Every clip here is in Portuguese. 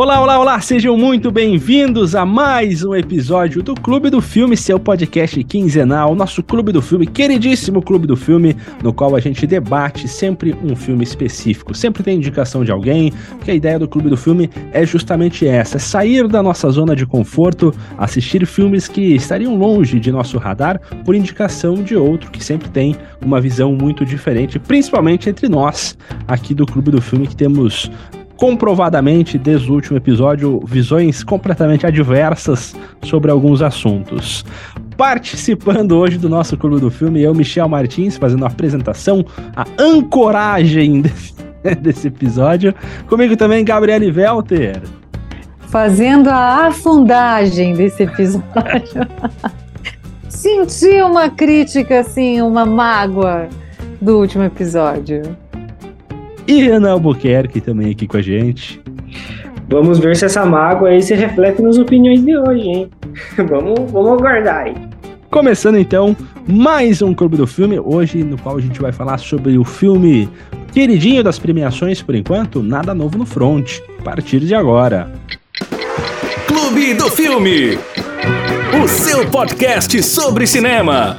Olá, olá, olá, sejam muito bem-vindos a mais um episódio do Clube do Filme, seu podcast quinzenal, nosso Clube do Filme, queridíssimo Clube do Filme, no qual a gente debate sempre um filme específico. Sempre tem indicação de alguém, porque a ideia do Clube do Filme é justamente essa: é sair da nossa zona de conforto, assistir filmes que estariam longe de nosso radar por indicação de outro que sempre tem uma visão muito diferente, principalmente entre nós aqui do Clube do Filme que temos comprovadamente, desde o último episódio, visões completamente adversas sobre alguns assuntos. Participando hoje do nosso Clube do Filme, eu, Michel Martins, fazendo a apresentação, a ancoragem desse, desse episódio. Comigo também, Gabriele Welter. Fazendo a afundagem desse episódio. Senti uma crítica, assim, uma mágoa do último episódio e Ana Albuquerque também aqui com a gente. Vamos ver se essa mágoa aí se reflete nas opiniões de hoje, hein? vamos, vamos aguardar aí. Começando então mais um Clube do Filme, hoje no qual a gente vai falar sobre o filme queridinho das premiações por enquanto, Nada Novo no Front, a partir de agora. Clube do Filme, o seu podcast sobre cinema.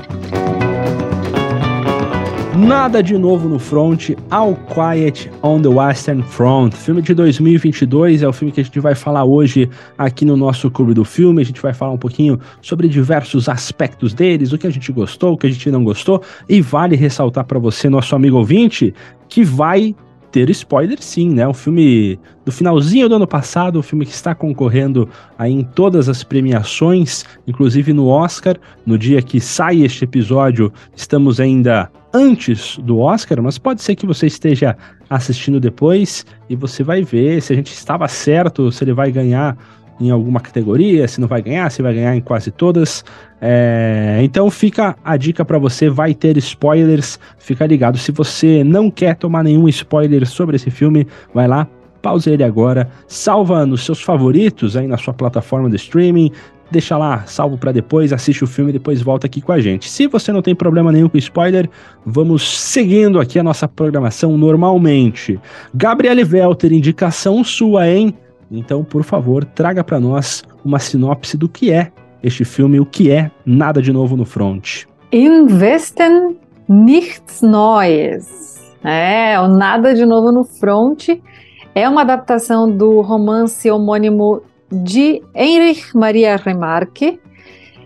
Nada de novo no front, All Quiet on the Western Front. Filme de 2022 é o filme que a gente vai falar hoje aqui no nosso Clube do Filme. A gente vai falar um pouquinho sobre diversos aspectos deles, o que a gente gostou, o que a gente não gostou. E vale ressaltar para você, nosso amigo ouvinte, que vai ter spoiler sim, né? Um filme do finalzinho do ano passado, um filme que está concorrendo aí em todas as premiações, inclusive no Oscar. No dia que sai este episódio, estamos ainda antes do Oscar, mas pode ser que você esteja assistindo depois e você vai ver se a gente estava certo, se ele vai ganhar em alguma categoria, se não vai ganhar, se vai ganhar em quase todas. É, então fica a dica para você, vai ter spoilers, fica ligado. Se você não quer tomar nenhum spoiler sobre esse filme, vai lá, pause ele agora, salva nos seus favoritos aí na sua plataforma de streaming, deixa lá salvo para depois, assiste o filme e depois volta aqui com a gente. Se você não tem problema nenhum com spoiler, vamos seguindo aqui a nossa programação normalmente. Gabriele Velter, indicação sua, hein? Então, por favor, traga para nós uma sinopse do que é este filme, o que é Nada de Novo no Front. Investen nichts Neues. É, o Nada de Novo no Front é uma adaptação do romance homônimo de Heinrich Maria Remarque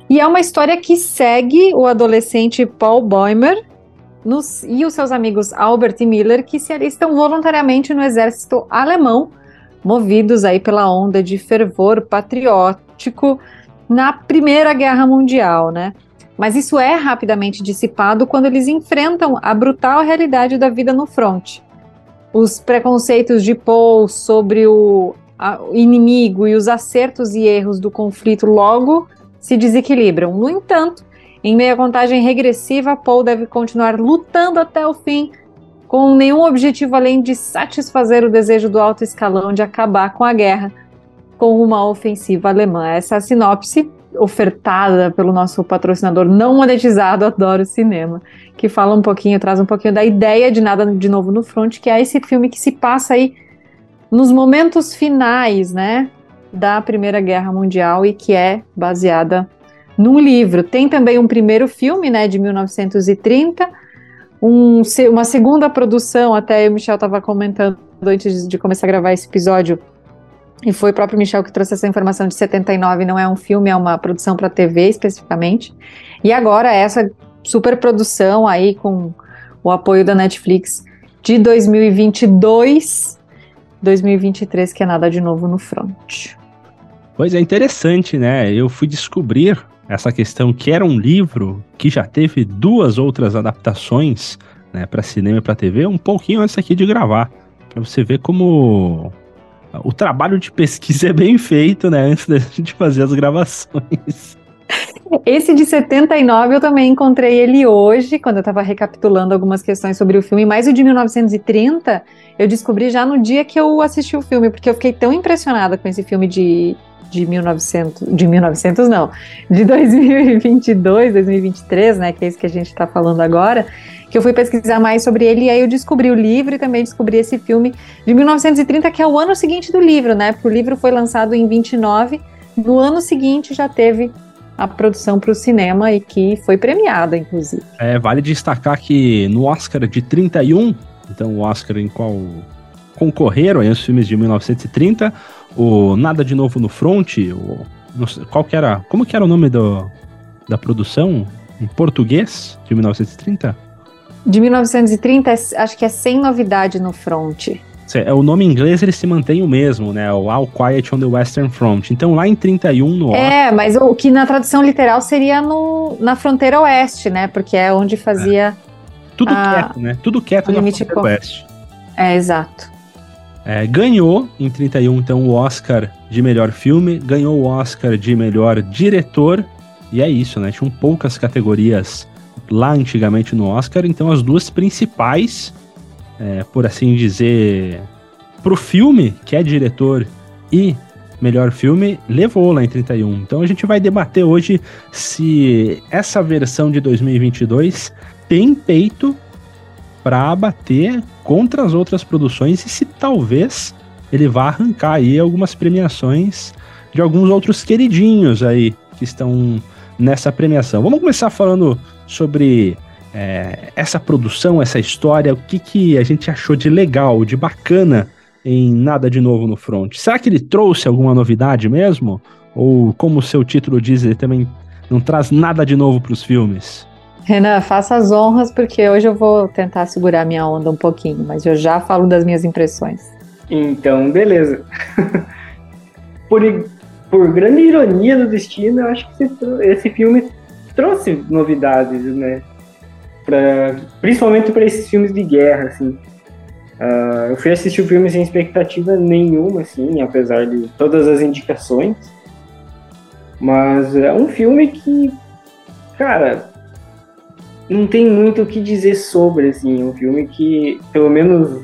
e é uma história que segue o adolescente Paul Boimer nos, e os seus amigos Albert e Miller que se alistam voluntariamente no exército alemão movidos aí pela onda de fervor patriótico na Primeira Guerra Mundial, né? Mas isso é rapidamente dissipado quando eles enfrentam a brutal realidade da vida no fronte. Os preconceitos de Paul sobre o inimigo e os acertos e erros do conflito logo se desequilibram. No entanto, em meio à contagem regressiva, Paul deve continuar lutando até o fim com nenhum objetivo além de satisfazer o desejo do alto escalão de acabar com a guerra com uma ofensiva alemã. Essa é a sinopse ofertada pelo nosso patrocinador não monetizado Adoro Cinema, que fala um pouquinho, traz um pouquinho da ideia de Nada de Novo no Front, que é esse filme que se passa aí nos momentos finais, né, da Primeira Guerra Mundial e que é baseada num livro. Tem também um primeiro filme, né, de 1930, um, uma segunda produção, até o Michel estava comentando antes de começar a gravar esse episódio, e foi o próprio Michel que trouxe essa informação de 79, não é um filme, é uma produção para TV especificamente. E agora essa super produção aí com o apoio da Netflix de 2022, 2023, que é nada de novo no front. Pois é interessante, né? Eu fui descobrir essa questão que era um livro que já teve duas outras adaptações né, para cinema e para TV um pouquinho antes aqui de gravar. Para você ver como o trabalho de pesquisa é bem feito, né? Antes da gente fazer as gravações. Esse de 79 eu também encontrei ele hoje, quando eu estava recapitulando algumas questões sobre o filme, mas o de 1930 eu descobri já no dia que eu assisti o filme, porque eu fiquei tão impressionada com esse filme de, de 1900, de 1900 não, de 2022, 2023, né, que é isso que a gente está falando agora, que eu fui pesquisar mais sobre ele e aí eu descobri o livro e também descobri esse filme de 1930, que é o ano seguinte do livro, né, porque o livro foi lançado em 29, no ano seguinte já teve a produção para o cinema e que foi premiada, inclusive. É, vale destacar que no Oscar de 31, então o Oscar em qual concorreram aí os filmes de 1930, o Nada de Novo no Front, o, qual que era, como que era o nome do, da produção em português de 1930? De 1930, acho que é Sem Novidade no Front. É, o nome em inglês ele se mantém o mesmo, né? O All Quiet on the Western Front. Então lá em 31 no É, mas o que na tradução literal seria no, na fronteira oeste, né? Porque é onde fazia. É. Tudo a, quieto, né? Tudo quieto na fronteira oeste. É, exato. É, ganhou em 31 então o Oscar de melhor filme, ganhou o Oscar de melhor diretor, e é isso, né? Tinham poucas categorias lá antigamente no Oscar, então as duas principais, é, por assim dizer, pro filme, que é diretor e melhor filme, levou lá em 31. Então a gente vai debater hoje se essa versão de 2022 tem peito para bater contra as outras produções e se talvez ele vá arrancar aí algumas premiações de alguns outros queridinhos aí que estão nessa premiação. Vamos começar falando sobre é, essa produção, essa história, o que, que a gente achou de legal, de bacana em Nada de Novo no Front. Será que ele trouxe alguma novidade mesmo? Ou, como o seu título diz, ele também não traz nada de novo para os filmes? Renan, faça as honras, porque hoje eu vou tentar segurar minha onda um pouquinho, mas eu já falo das minhas impressões. Então, beleza. por, por grande ironia do destino, eu acho que esse, esse filme trouxe novidades, né? Pra, principalmente para esses filmes de guerra, assim. Uh, eu fui assistir o filme sem expectativa nenhuma, assim, apesar de todas as indicações. Mas é um filme que, cara, não tem muito o que dizer sobre, assim, um filme que, pelo menos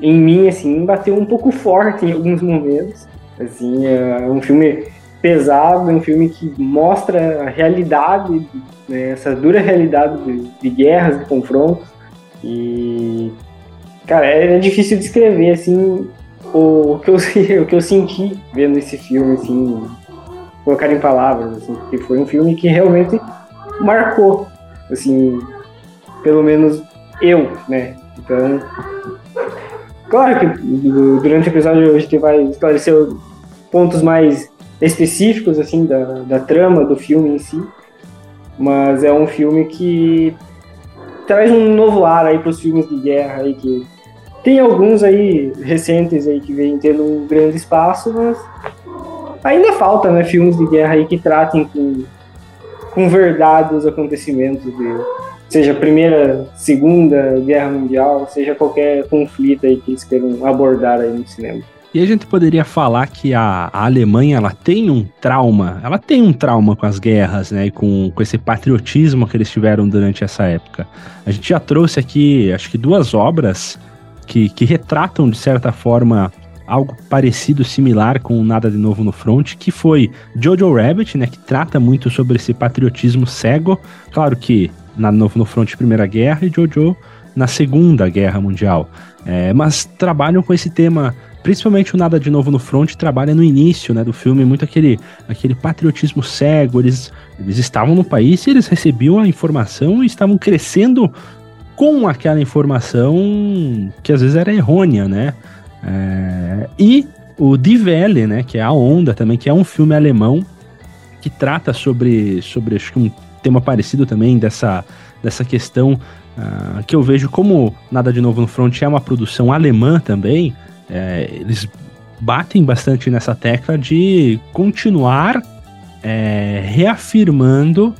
em mim, assim, bateu um pouco forte em alguns momentos, assim, é um filme pesado, um filme que mostra a realidade, né, essa dura realidade de, de, guerras, de confrontos, e, cara, é, é difícil descrever, assim, o, o, que eu, o que eu senti vendo esse filme, assim, colocar em palavras, assim, porque foi um filme que realmente marcou assim, pelo menos eu, né? Então, claro que durante o episódio a gente vai esclarecer pontos mais específicos, assim, da, da trama do filme em si, mas é um filme que traz um novo ar aí para os filmes de guerra aí que tem alguns aí recentes aí que vem tendo um grande espaço, mas ainda falta, né, filmes de guerra aí que tratem com com verdade os acontecimentos de seja primeira, segunda guerra mundial, seja qualquer conflito aí que eles queiram abordar aí no cinema. E a gente poderia falar que a, a, Alemanha ela tem um trauma, ela tem um trauma com as guerras, né? E com, com esse patriotismo que eles tiveram durante essa época. A gente já trouxe aqui, acho que duas obras que, que retratam, de certa forma, algo parecido, similar com Nada de Novo no Front, que foi Jojo Rabbit, né, que trata muito sobre esse patriotismo cego. Claro que Nada de Novo no Front Primeira Guerra e Jojo na Segunda Guerra Mundial. É, mas trabalham com esse tema, principalmente o Nada de Novo no Front, trabalha no início né, do filme, muito aquele, aquele patriotismo cego. Eles, eles estavam no país e eles recebiam a informação e estavam crescendo com aquela informação que às vezes era errônea, né? É, e o Die Welle, né, que é a Onda também, que é um filme alemão que trata sobre, sobre acho que um tema parecido também dessa, dessa questão uh, que eu vejo como Nada de Novo no Front é uma produção alemã também. É, eles batem bastante nessa tecla de continuar é, reafirmando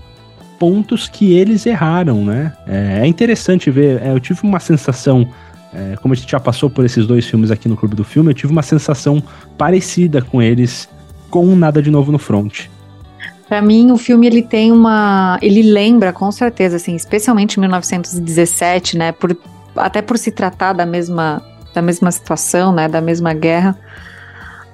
pontos que eles erraram, né? É, é interessante ver. É, eu tive uma sensação é, como a gente já passou por esses dois filmes aqui no Clube do Filme, eu tive uma sensação parecida com eles, com Nada de Novo no Front. Para mim, o filme ele tem uma, ele lembra com certeza, assim, especialmente 1917, né, por, até por se tratar da mesma, da mesma situação, né, da mesma guerra.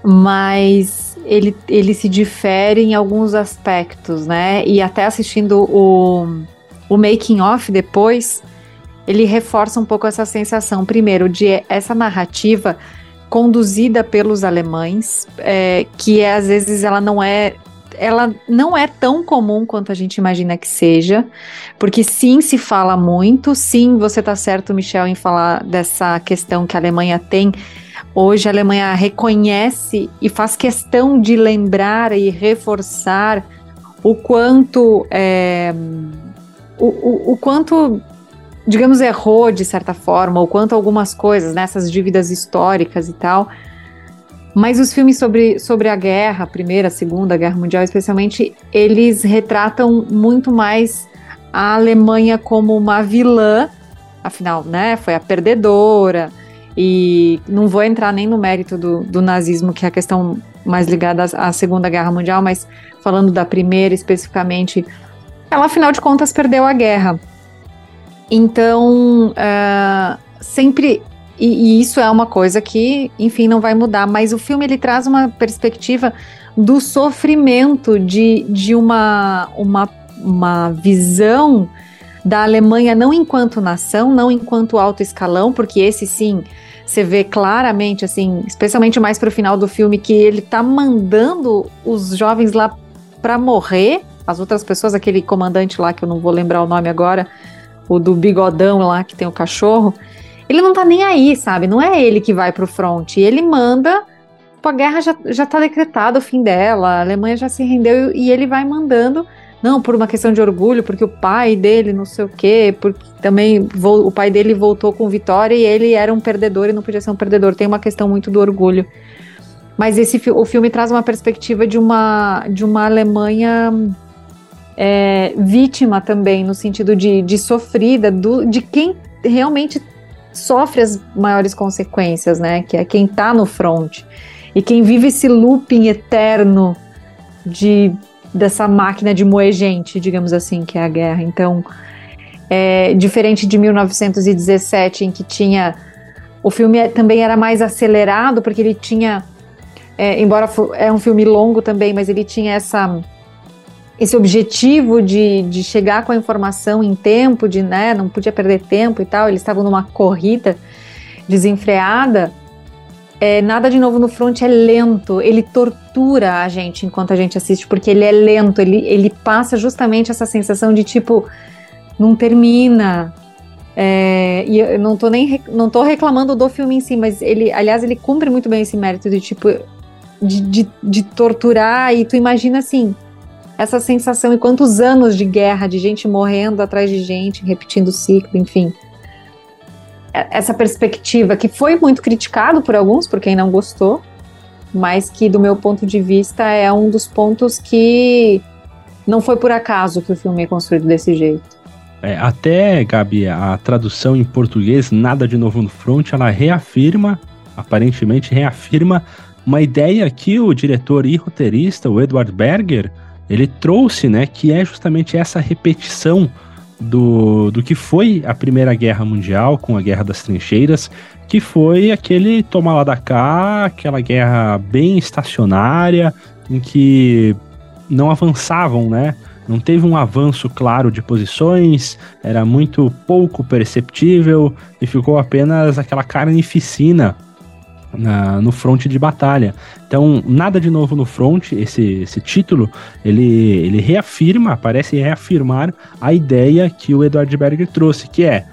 Mas ele, ele se difere em alguns aspectos, né? E até assistindo o, o making off depois, ele reforça um pouco essa sensação, primeiro, de essa narrativa conduzida pelos alemães, é, que é, às vezes ela não é ela não é tão comum quanto a gente imagina que seja, porque sim, se fala muito, sim, você está certo, Michel, em falar dessa questão que a Alemanha tem. Hoje a Alemanha reconhece e faz questão de lembrar e reforçar o quanto é, o, o, o quanto digamos, errou de certa forma, ou quanto algumas coisas, nessas né, dívidas históricas e tal. Mas os filmes sobre, sobre a guerra, a primeira, a segunda guerra mundial, especialmente, eles retratam muito mais a Alemanha como uma vilã, afinal, né, foi a perdedora, e não vou entrar nem no mérito do, do nazismo, que é a questão mais ligada à, à Segunda Guerra Mundial, mas falando da primeira especificamente, ela, afinal de contas, perdeu a guerra. Então, uh, sempre. E, e, isso é uma coisa que, enfim, não vai mudar. Mas o filme ele traz uma perspectiva do sofrimento de, de uma, uma, uma visão da Alemanha não enquanto nação, não enquanto alto escalão, porque esse sim você vê claramente, assim, especialmente mais para o final do filme, que ele tá mandando os jovens lá para morrer. As outras pessoas, aquele comandante lá que eu não vou lembrar o nome agora, o do bigodão lá que tem o cachorro, ele não tá nem aí, sabe? Não é ele que vai pro front. Ele manda. a guerra já, já tá decretada o fim dela, a Alemanha já se rendeu e ele vai mandando. Não, por uma questão de orgulho, porque o pai dele não sei o quê, porque também o pai dele voltou com vitória e ele era um perdedor e não podia ser um perdedor. Tem uma questão muito do orgulho. Mas esse o filme traz uma perspectiva de uma, de uma Alemanha é, vítima também, no sentido de, de sofrida, do, de quem realmente sofre as maiores consequências, né? Que é quem tá no front. E quem vive esse looping eterno de dessa máquina de moer gente, digamos assim, que é a guerra. Então, é, diferente de 1917, em que tinha. O filme também era mais acelerado, porque ele tinha. É, embora é um filme longo também, mas ele tinha essa esse objetivo de, de chegar com a informação em tempo, de né, não podia perder tempo e tal, eles estavam numa corrida desenfreada. É, nada de novo no front é lento, ele tortura a gente enquanto a gente assiste, porque ele é lento, ele, ele passa justamente essa sensação de tipo, não termina. É, e eu não tô nem não tô reclamando do filme em si, mas ele, aliás, ele cumpre muito bem esse mérito de tipo de, de, de torturar, e tu imagina assim, essa sensação e quantos anos de guerra, de gente morrendo atrás de gente, repetindo o ciclo, enfim. É, essa perspectiva que foi muito criticado por alguns, por quem não gostou, mas que, do meu ponto de vista, é um dos pontos que não foi por acaso que o filme é construído desse jeito. É, até, Gabi, a tradução em português, Nada de Novo no Front, ela reafirma, aparentemente reafirma, uma ideia que o diretor e roteirista, o Edward Berger, ele trouxe, né, que é justamente essa repetição do, do que foi a Primeira Guerra Mundial, com a Guerra das Trincheiras, que foi aquele toma lá da cá, aquela guerra bem estacionária, em que não avançavam, né? Não teve um avanço claro de posições, era muito pouco perceptível e ficou apenas aquela carnificina na, no fronte de batalha. Então, nada de novo no front, esse, esse título, ele, ele reafirma, parece reafirmar a ideia que o Edward Berger trouxe, que é,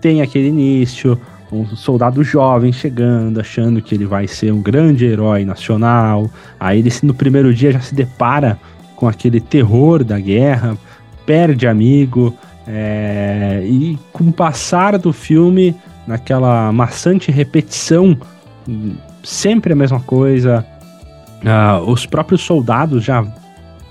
tem aquele início, um soldado jovem chegando, achando que ele vai ser um grande herói nacional, aí ele no primeiro dia já se depara com aquele terror da guerra, perde amigo, é, e com o passar do filme, naquela maçante repetição sempre a mesma coisa. Uh, os próprios soldados já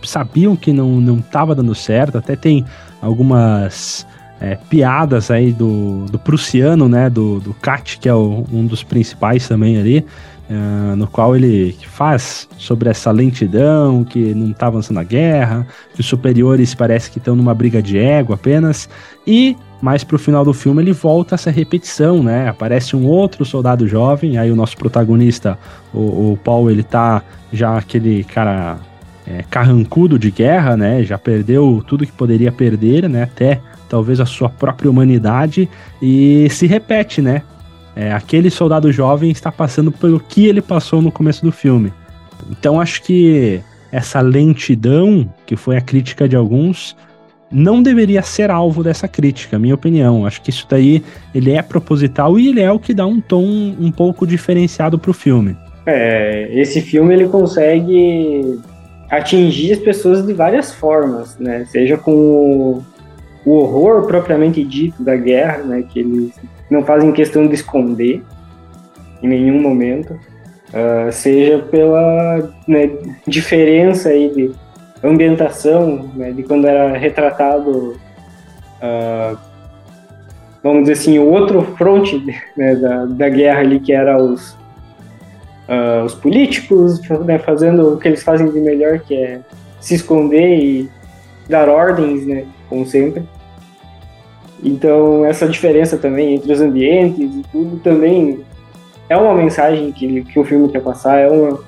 sabiam que não não estava dando certo. Até tem algumas é, piadas aí do, do prussiano, né? Do, do Kat, que é o, um dos principais também ali. Uh, no qual ele faz sobre essa lentidão, que não está avançando a guerra, que os superiores parece que estão numa briga de ego apenas. E mas pro final do filme ele volta essa repetição, né? Aparece um outro soldado jovem, aí o nosso protagonista, o, o Paul, ele tá já aquele cara é, carrancudo de guerra, né? Já perdeu tudo que poderia perder, né? Até talvez a sua própria humanidade e se repete, né? É, aquele soldado jovem está passando pelo que ele passou no começo do filme. Então acho que essa lentidão, que foi a crítica de alguns, não deveria ser alvo dessa crítica, minha opinião. Acho que isso daí ele é proposital e ele é o que dá um tom um pouco diferenciado para o filme. É, esse filme ele consegue atingir as pessoas de várias formas, né? Seja com o, o horror propriamente dito da guerra, né? Que eles não fazem questão de esconder em nenhum momento, uh, seja pela né, diferença aí de ambientação, né, de quando era retratado, uh, vamos dizer assim, o outro fronte né, da, da guerra ali, que era os, uh, os políticos né, fazendo o que eles fazem de melhor, que é se esconder e dar ordens, né, como sempre. Então, essa diferença também entre os ambientes e tudo também é uma mensagem que, que o filme quer passar, é uma,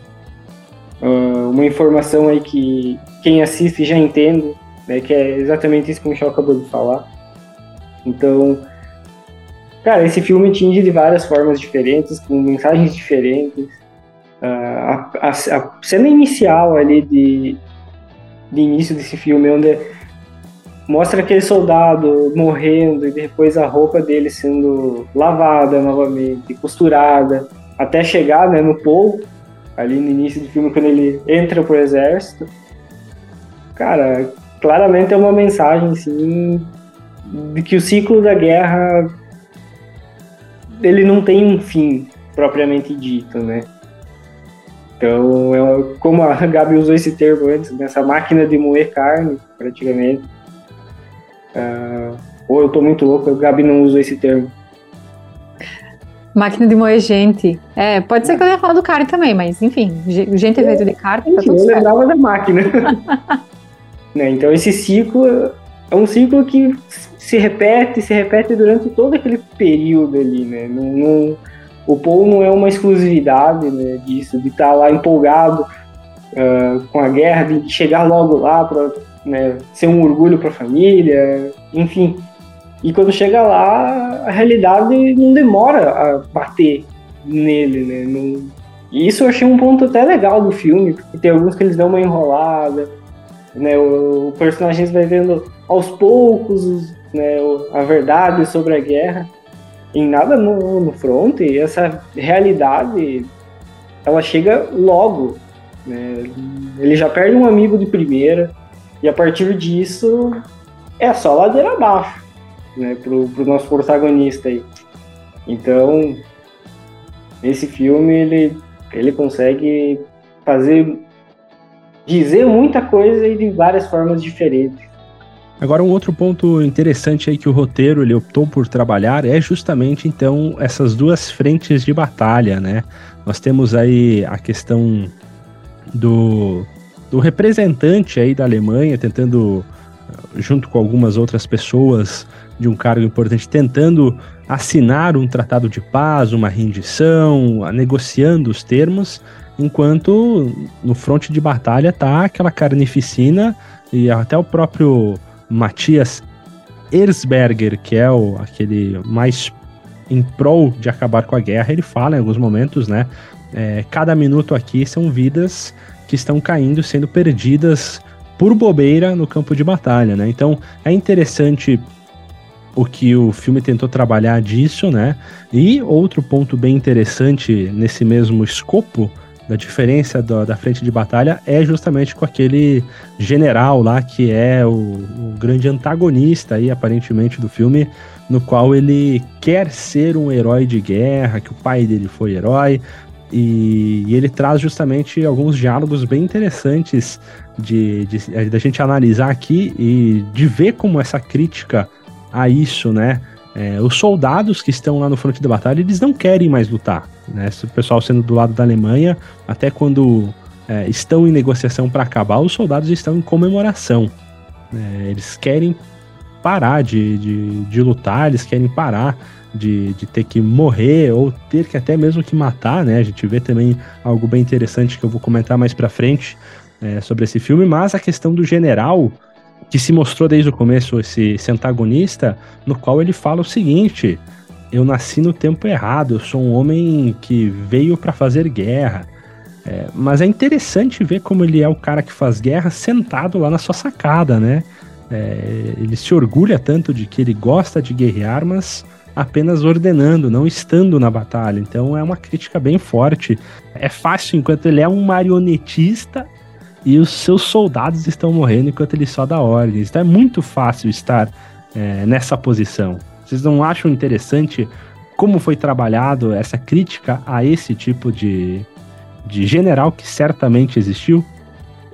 uh, uma informação aí que quem assiste já entende, né, que é exatamente isso que o Michel acabou de falar. Então, cara, esse filme atinge de várias formas diferentes, com mensagens diferentes. Uh, a, a, a, cena inicial ali de, de início desse filme, onde mostra aquele soldado morrendo e depois a roupa dele sendo lavada novamente, costurada, até chegar né, no Paul, ali no início do filme, quando ele entra pro exército. Cara, claramente é uma mensagem, assim, de que o ciclo da guerra ele não tem um fim propriamente dito, né? Então, é, como a Gabi usou esse termo antes, nessa máquina de moer carne, praticamente, Uh, ou eu tô muito louco, o Gabi não usa esse termo. Máquina de moer gente. É, pode ser que eu ia falar do carne também, mas enfim, gente é feito de carne, tá tudo Eu lembrava da máquina. né, então esse ciclo é um ciclo que se repete, se repete durante todo aquele período ali, né? Não, não, o Paul não é uma exclusividade né, disso, de estar tá lá empolgado uh, com a guerra, de chegar logo lá para né, ser um orgulho para a família, enfim. E quando chega lá, a realidade não demora a bater nele, né? E isso eu achei um ponto até legal do filme, porque tem alguns que eles dão uma enrolada, né? O, o personagem vai vendo aos poucos né, a verdade sobre a guerra. Em nada no, no front, e essa realidade ela chega logo. Né? Ele já perde um amigo de primeira, e a partir disso, é só ladeira abaixo, né, pro, pro nosso protagonista aí. Então, esse filme, ele, ele consegue fazer, dizer muita coisa e de várias formas diferentes. Agora um outro ponto interessante aí que o roteiro ele optou por trabalhar é justamente então essas duas frentes de batalha, né? Nós temos aí a questão do do representante aí da Alemanha tentando, junto com algumas outras pessoas de um cargo importante, tentando assinar um tratado de paz, uma rendição, negociando os termos, enquanto no fronte de batalha tá aquela carnificina e até o próprio Matias Erzberger, que é o, aquele mais em prol de acabar com a guerra, ele fala em alguns momentos, né? É, cada minuto aqui são vidas que estão caindo, sendo perdidas por bobeira no campo de batalha, né? Então é interessante o que o filme tentou trabalhar disso, né? E outro ponto bem interessante nesse mesmo escopo da diferença do, da frente de batalha é justamente com aquele general lá que é o, o, grande antagonista aí aparentemente do filme, no qual ele quer ser um herói de guerra, que o pai dele foi herói, e, e, ele traz justamente alguns diálogos bem interessantes de, de, de, de, gente analisar aqui e de ver como essa crítica a isso, né? É, os soldados que estão lá no fronte de batalha, eles não querem mais lutar, né? O pessoal sendo do lado da Alemanha, até quando é, estão em negociação para acabar, os soldados estão em comemoração. É, eles querem parar de, de, de lutar, eles querem parar de, de ter que morrer ou ter que até mesmo que matar, né? A gente vê também algo bem interessante que eu vou comentar mais pra frente é, sobre esse filme, mas a questão do general, que se mostrou desde o começo esse, esse antagonista, no qual ele fala o seguinte: eu nasci no tempo errado, eu sou um homem que veio para fazer guerra. É, mas é interessante ver como ele é o cara que faz guerra sentado lá na sua sacada, né? É, ele se orgulha tanto de que ele gosta de guerrear, mas apenas ordenando, não estando na batalha. Então é uma crítica bem forte. É fácil enquanto ele é um marionetista e os seus soldados estão morrendo enquanto ele só dá ordens. Então é muito fácil estar é, nessa posição. Vocês não acham interessante como foi trabalhado essa crítica a esse tipo de, de general que certamente existiu?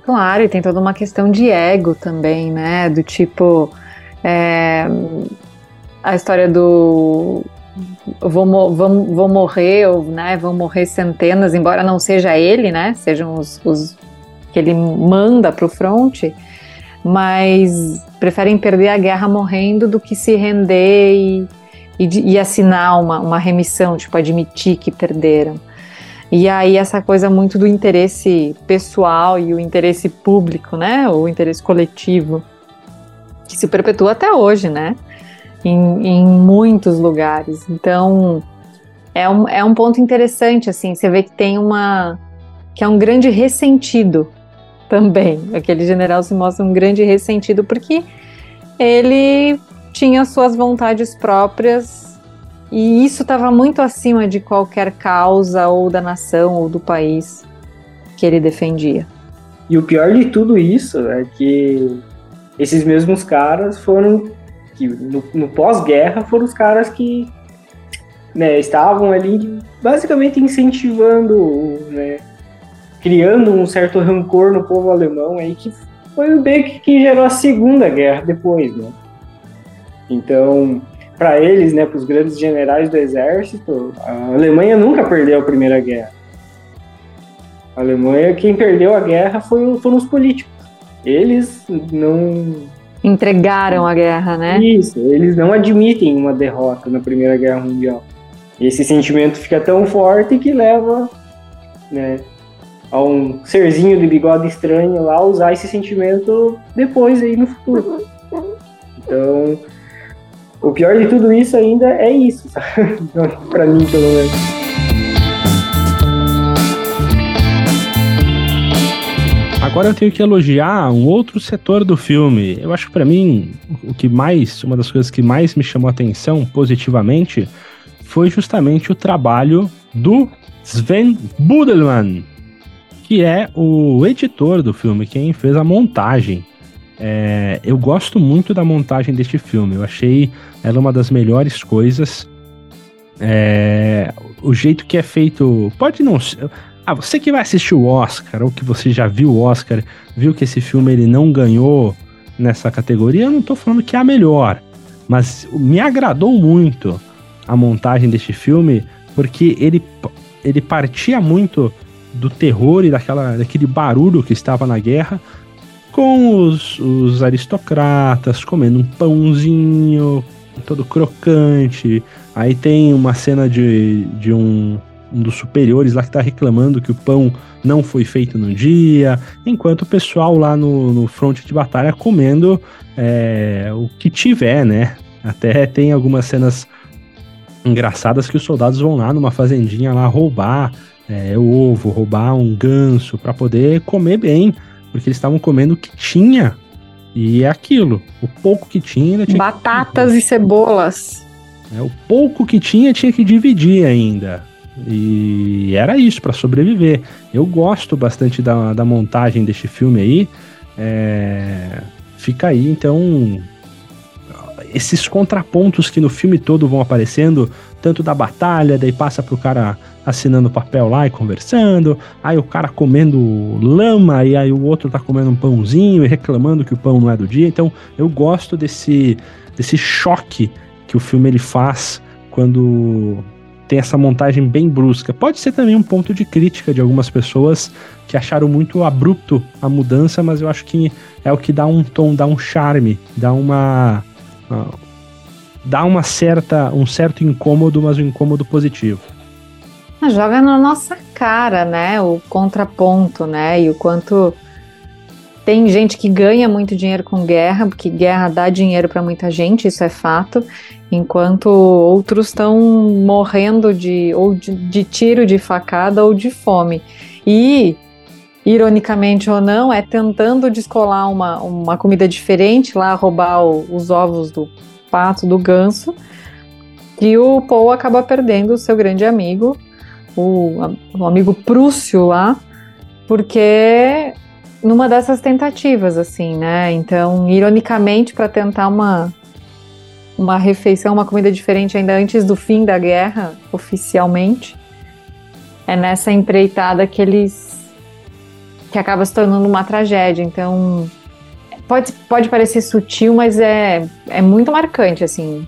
Claro, e tem toda uma questão de ego também, né? Do tipo. É, a história do. Vou, vou, vou morrer, ou, né? Vão morrer centenas, embora não seja ele, né? Sejam os, os que ele manda para o fronte, mas preferem perder a guerra morrendo do que se render e, e, e assinar uma, uma remissão, tipo, admitir que perderam. E aí essa coisa muito do interesse pessoal e o interesse público, né? O interesse coletivo, que se perpetua até hoje, né? Em, em muitos lugares. Então, é um, é um ponto interessante, assim, você vê que tem uma... que é um grande ressentido também. Aquele general se mostra um grande ressentido porque ele tinha suas vontades próprias e isso estava muito acima de qualquer causa ou da nação ou do país que ele defendia. E o pior de tudo isso é que esses mesmos caras foram que no, no pós-guerra foram os caras que né, estavam ali basicamente incentivando né, criando um certo rancor no povo alemão aí que foi o Beck que gerou a Segunda Guerra depois, né? Então, para eles, né, para os grandes generais do exército, a Alemanha nunca perdeu a Primeira Guerra. A Alemanha, quem perdeu a guerra foi, foram os políticos. Eles não entregaram a guerra, né? Isso, eles não admitem uma derrota na Primeira Guerra Mundial. Esse sentimento fica tão forte que leva, né, a um serzinho de bigode estranho lá usar esse sentimento depois aí no futuro. Então, o pior de tudo isso ainda é isso, para mim pelo menos. Agora eu tenho que elogiar um outro setor do filme. Eu acho que para mim o que mais, uma das coisas que mais me chamou a atenção positivamente foi justamente o trabalho do Sven Budelmann, que é o editor do filme, quem fez a montagem. É, eu gosto muito da montagem deste filme. Eu achei ela uma das melhores coisas. É, o jeito que é feito. Pode não ser. Ah, você que vai assistir o Oscar, ou que você já viu o Oscar, viu que esse filme ele não ganhou nessa categoria, eu não tô falando que é a melhor. Mas me agradou muito a montagem deste filme, porque ele, ele partia muito do terror e daquela, daquele barulho que estava na guerra, com os, os aristocratas comendo um pãozinho todo crocante. Aí tem uma cena de, de um, um dos superiores lá que está reclamando que o pão não foi feito no dia, enquanto o pessoal lá no, no fronte de batalha comendo é, o que tiver, né? Até tem algumas cenas engraçadas que os soldados vão lá numa fazendinha lá roubar é, ovo, roubar um ganso para poder comer bem, porque eles estavam comendo o que tinha e é aquilo. O pouco que tinha, tinha batatas que... e cebolas. É, o pouco que tinha tinha que dividir ainda. E era isso para sobreviver. Eu gosto bastante da, da montagem deste filme aí. É, fica aí, então esses contrapontos que no filme todo vão aparecendo, tanto da batalha, daí passa pro cara assinando papel lá e conversando, aí o cara comendo lama e aí o outro tá comendo um pãozinho e reclamando que o pão não é do dia. Então, eu gosto desse desse choque que o filme ele faz quando tem essa montagem bem brusca. Pode ser também um ponto de crítica de algumas pessoas que acharam muito abrupto a mudança, mas eu acho que é o que dá um tom, dá um charme, dá uma dá uma certa, um certo incômodo, mas um incômodo positivo. Joga na nossa cara, né? O contraponto, né? E o quanto tem gente que ganha muito dinheiro com guerra, porque guerra dá dinheiro para muita gente, isso é fato, enquanto outros estão morrendo de ou de, de, tiro, de facada ou de fome. E, ironicamente ou não, é tentando descolar uma, uma comida diferente, lá roubar o, os ovos do pato, do ganso, que o Paul acaba perdendo o seu grande amigo, o, o amigo Prúcio lá, porque numa dessas tentativas, assim, né? Então, ironicamente, para tentar uma uma refeição, uma comida diferente ainda antes do fim da guerra, oficialmente, é nessa empreitada que eles que acaba se tornando uma tragédia. Então, pode, pode parecer sutil, mas é, é muito marcante, assim.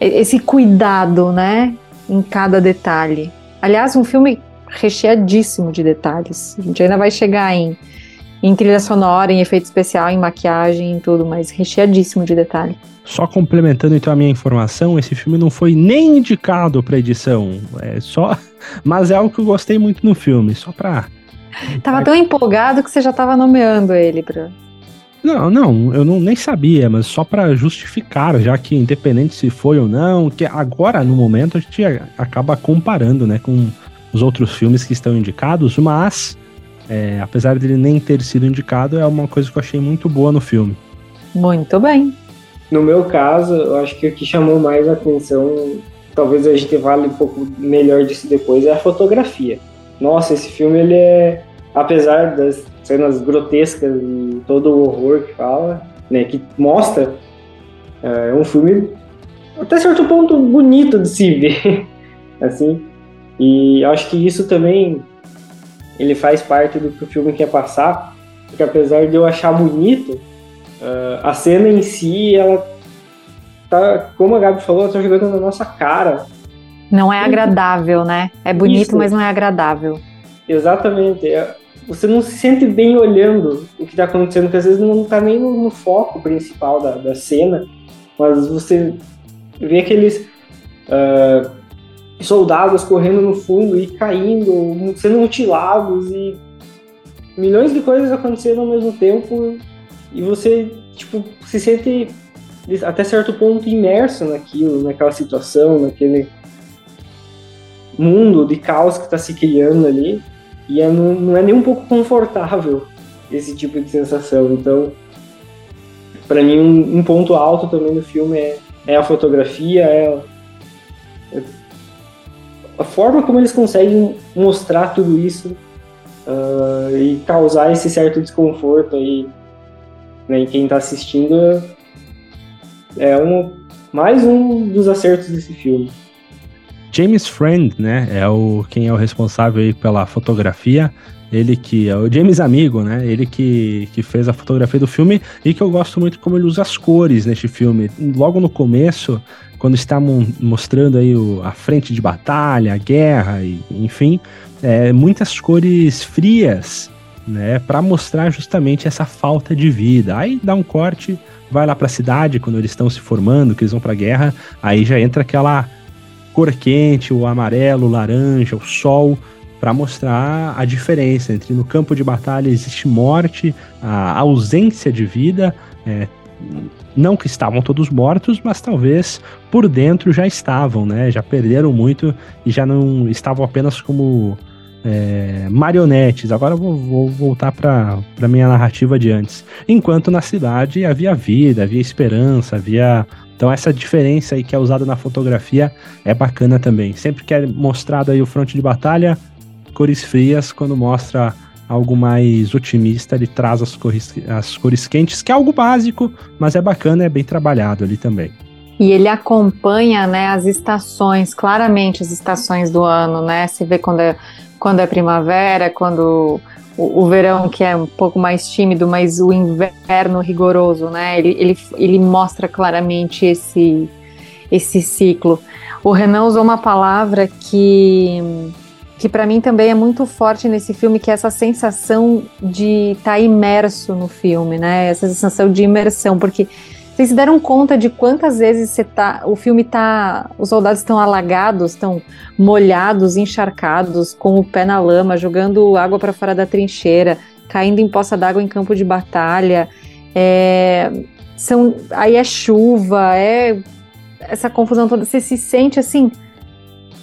Esse cuidado, né, em cada detalhe. Aliás, um filme recheadíssimo de detalhes. A gente ainda vai chegar em em trilha sonora, em efeito especial, em maquiagem, em tudo, mas recheadíssimo de detalhe. Só complementando então a minha informação, esse filme não foi nem indicado para edição, é só, mas é algo que eu gostei muito no filme, só para Tava tão empolgado que você já tava nomeando ele para não, não, eu não, nem sabia, mas só para justificar, já que independente se foi ou não, que agora no momento a gente acaba comparando, né, com os outros filmes que estão indicados, mas é, apesar dele nem ter sido indicado, é uma coisa que eu achei muito boa no filme. Muito bem. No meu caso, eu acho que o que chamou mais a atenção, talvez a gente vale um pouco melhor disso depois, é a fotografia. Nossa, esse filme, ele é, apesar das cenas grotescas e todo o horror que fala, né, que mostra, é um filme até certo ponto bonito de se ver, assim. E acho que isso também ele faz parte do que o filme quer passar, porque apesar de eu achar bonito, uh, a cena em si, ela tá, como a Gabi falou, ela tá jogando na nossa cara. Não é agradável, né? É bonito, Isso. mas não é agradável. Exatamente. É, você não se sente bem olhando o que está acontecendo, porque às vezes não está nem no, foco principal da, da cena, mas você vê aqueles. Uh, soldados correndo no fundo e caindo, sendo mutilados e milhões de coisas acontecendo ao mesmo tempo e você tipo se sente até certo ponto imerso naquilo, naquela situação, naquele mundo de caos que está se criando ali e é, não, não é nem um pouco confortável esse tipo de sensação. Então, para mim um, um, ponto alto também do filme é, é a fotografia, é, é a forma como eles conseguem mostrar tudo isso uh, e causar esse certo desconforto aí né, em quem está assistindo é um, mais um dos acertos desse filme. James Friend, né, é o quem é o responsável aí pela fotografia. Ele que é o James Amigo, né? Ele que, que fez a fotografia do filme e que eu gosto muito como ele usa as cores neste filme. Logo no começo, quando está mostrando aí o, a frente de batalha, a guerra, e, enfim, é, muitas cores frias, né, para mostrar justamente essa falta de vida. Aí dá um corte, vai lá para a cidade quando eles estão se formando, que eles vão para a guerra, aí já entra aquela cor quente, o amarelo, o laranja, o sol, para mostrar a diferença entre no campo de batalha existe morte, a ausência de vida, é, não que estavam todos mortos, mas talvez por dentro já estavam, né? Já perderam muito e já não estavam apenas como é, marionetes. Agora vou, vou voltar para a minha narrativa de antes. Enquanto na cidade havia vida, havia esperança, havia. Então essa diferença aí que é usada na fotografia é bacana também. Sempre que é mostrado aí o fronte de batalha, cores frias, quando mostra algo mais otimista, ele traz as cores, as cores quentes, que é algo básico, mas é bacana, é bem trabalhado ali também. E ele acompanha, né, as estações, claramente as estações do ano, né? Se vê quando é, quando é primavera, quando o, o verão que é um pouco mais tímido, mas o inverno rigoroso, né? Ele, ele, ele mostra claramente esse, esse ciclo. O Renan usou uma palavra que que para mim também é muito forte nesse filme, que é essa sensação de estar tá imerso no filme, né? Essa sensação de imersão, porque Vocês se deram conta de quantas vezes você tá, o filme tá, os soldados estão alagados, estão molhados, encharcados, com o pé na lama, jogando água para fora da trincheira, caindo em poça d'água em campo de batalha. É, são, aí é chuva, é essa confusão toda. Você se sente assim,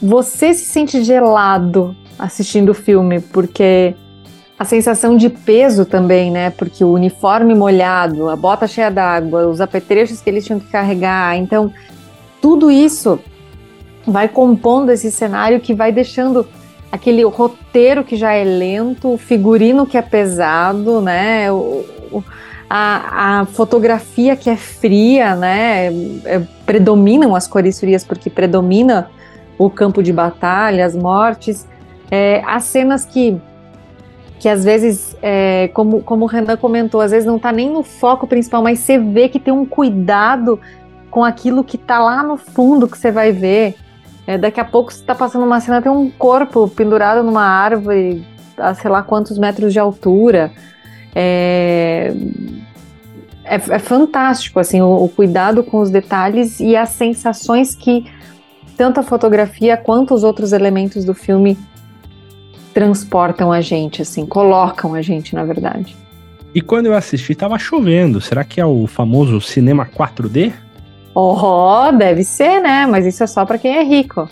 você se sente gelado assistindo o filme, porque a sensação de peso também, né? Porque o uniforme molhado, a bota cheia d'água, os apetrechos que eles tinham que carregar. Então, tudo isso vai compondo esse cenário que vai deixando aquele roteiro que já é lento, o figurino que é pesado, né? O, o, a, a, fotografia que é fria, né? É, predominam as cores frias porque predomina o campo de batalha, as mortes. É, as cenas que que às vezes, é, como, como o Renan comentou, às vezes não está nem no foco principal, mas você vê que tem um cuidado com aquilo que está lá no fundo que você vai ver. É, daqui a pouco você está passando uma cena, tem um corpo pendurado numa árvore a sei lá quantos metros de altura. É, é, é fantástico assim o, o cuidado com os detalhes e as sensações que tanto a fotografia quanto os outros elementos do filme transportam a gente, assim, colocam a gente, na verdade. E quando eu assisti, tava chovendo. Será que é o famoso cinema 4D? Oh, deve ser, né? Mas isso é só para quem é rico.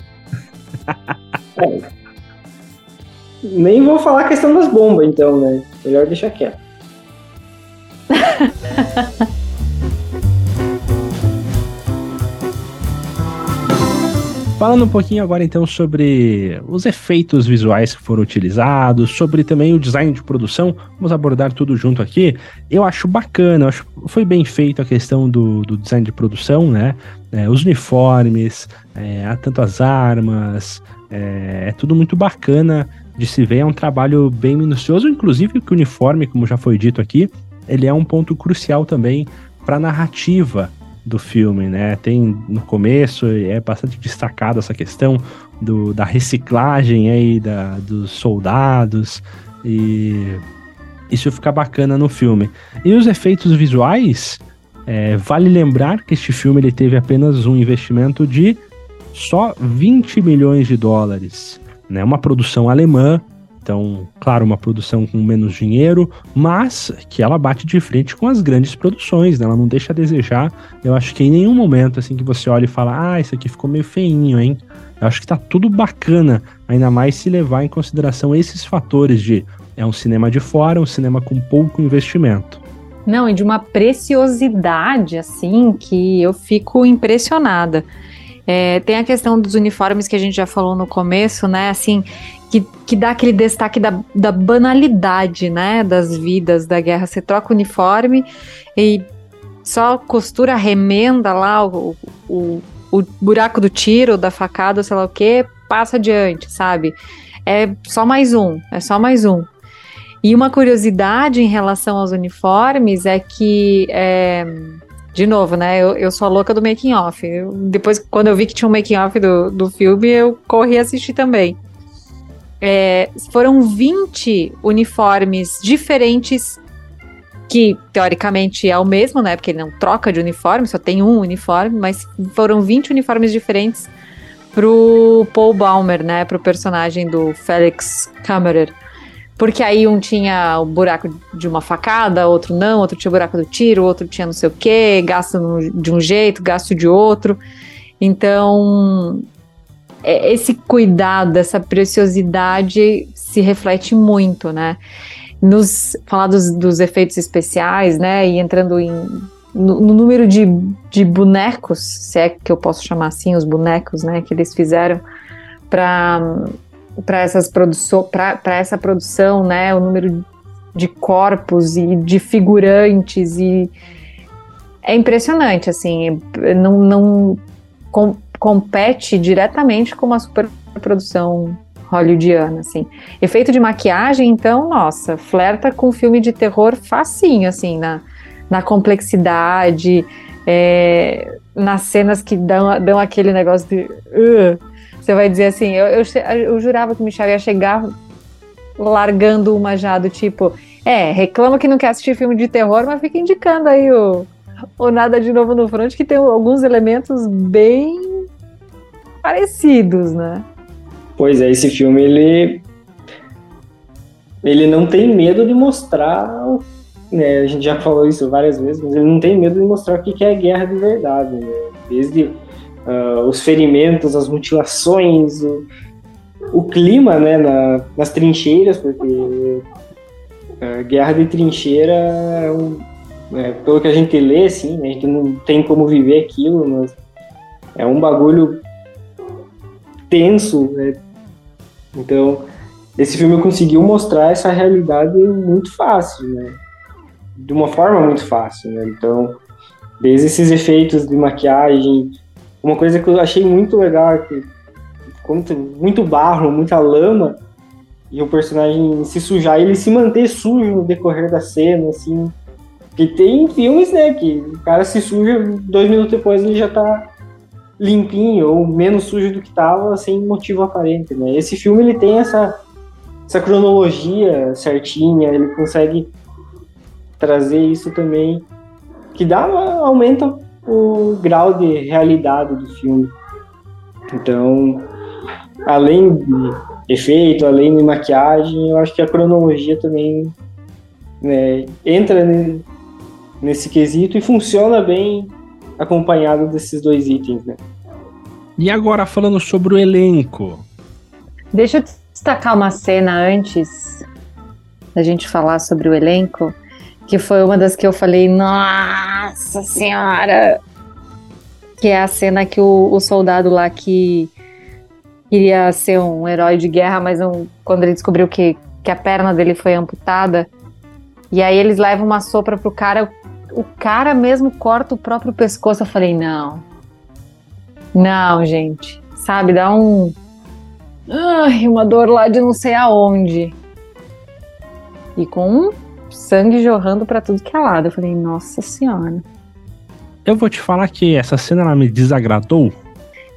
é. Nem vou falar a questão das bombas, então, né? Melhor deixar quieto. Falando um pouquinho agora então sobre os efeitos visuais que foram utilizados, sobre também o design de produção, vamos abordar tudo junto aqui. Eu acho bacana, eu acho foi bem feito a questão do, do design de produção, né? É, os uniformes, é, tanto as armas, é, é tudo muito bacana de se ver, é um trabalho bem minucioso, inclusive que o uniforme, como já foi dito aqui, ele é um ponto crucial também para a narrativa do filme, né? Tem no começo, é bastante destacado essa questão do, da reciclagem aí da, dos soldados e isso fica bacana no filme. E os efeitos visuais, é, vale lembrar que este filme ele teve apenas um investimento de só 20 milhões de dólares, né? Uma produção alemã então, claro, uma produção com menos dinheiro, mas que ela bate de frente com as grandes produções, né? Ela não deixa a desejar. Eu acho que em nenhum momento, assim, que você olha e fala, ah, isso aqui ficou meio feinho, hein? Eu acho que tá tudo bacana, ainda mais se levar em consideração esses fatores de é um cinema de fora, um cinema com pouco investimento. Não, e de uma preciosidade, assim, que eu fico impressionada. É, tem a questão dos uniformes que a gente já falou no começo, né? Assim, que, que dá aquele destaque da, da banalidade, né? Das vidas da guerra. Você troca o uniforme e só costura, remenda lá o, o, o buraco do tiro, da facada, sei lá o que, passa adiante, sabe? É só mais um, é só mais um. E uma curiosidade em relação aos uniformes é que é, de novo, né? Eu, eu sou a louca do making off. depois, quando eu vi que tinha um making off do, do filme, eu corri assistir também. É, foram 20 uniformes diferentes, que teoricamente é o mesmo, né? Porque ele não troca de uniforme, só tem um uniforme, mas foram 20 uniformes diferentes pro Paul Baumer, né? Pro personagem do Felix Kammerer. Porque aí um tinha o buraco de uma facada, outro não, outro tinha o buraco do tiro, outro tinha não sei o quê, gasto de um jeito, gasto de outro. Então, esse cuidado, essa preciosidade se reflete muito, né? Nos falar dos, dos efeitos especiais, né? E entrando em, no, no, número de, de bonecos, se é que eu posso chamar assim, os bonecos, né? Que eles fizeram para para essas para essa produção, né, o número de corpos e de figurantes e é impressionante, assim, não, não com, compete diretamente com uma superprodução hollywoodiana, assim. Efeito de maquiagem, então, nossa, flerta com filme de terror facinho, assim, na, na complexidade, é, nas cenas que dão, dão aquele negócio de... Uh, você vai dizer assim, eu, eu, eu jurava que o Michel ia chegar largando uma já do tipo, é, reclama que não quer assistir filme de terror, mas fica indicando aí o, o Nada de Novo no Front, que tem alguns elementos bem parecidos, né? Pois é, esse filme, ele ele não tem medo de mostrar, né, a gente já falou isso várias vezes, mas ele não tem medo de mostrar o que é guerra de verdade, né? Desde uh, os ferimentos, as mutilações, o, o clima, né, na, nas trincheiras, porque uh, guerra de trincheira é um, é, pelo que a gente lê, assim, né, a gente não tem como viver aquilo, mas é um bagulho tenso, né? Então, esse filme conseguiu mostrar essa realidade muito fácil, né? De uma forma muito fácil, né? Então, desde esses efeitos de maquiagem, uma coisa que eu achei muito legal é que muito barro, muita lama, e o personagem se sujar, ele se manter sujo no decorrer da cena, assim. Que tem filmes, né, que o cara se suja, dois minutos depois ele já tá limpinho ou menos sujo do que tava, sem motivo aparente, né? Esse filme ele tem essa essa cronologia certinha, ele consegue trazer isso também, que dá aumenta o grau de realidade do filme. Então, além de efeito, além de maquiagem, eu acho que a cronologia também né, entra nesse quesito e funciona bem acompanhado desses dois itens, né? E agora falando sobre o elenco. Deixa eu destacar uma cena antes da gente falar sobre o elenco, que foi uma das que eu falei, nossa senhora! Que é a cena que o, o soldado lá que queria ser um herói de guerra, mas não, quando ele descobriu que, que a perna dele foi amputada, e aí eles levam uma sopra pro cara, o cara mesmo corta o próprio pescoço. Eu falei, não. Não, gente. Sabe, dá um. Ai, uma dor lá de não sei aonde. E com sangue jorrando para tudo que é lado. Eu falei, nossa senhora. Eu vou te falar que essa cena ela me desagradou.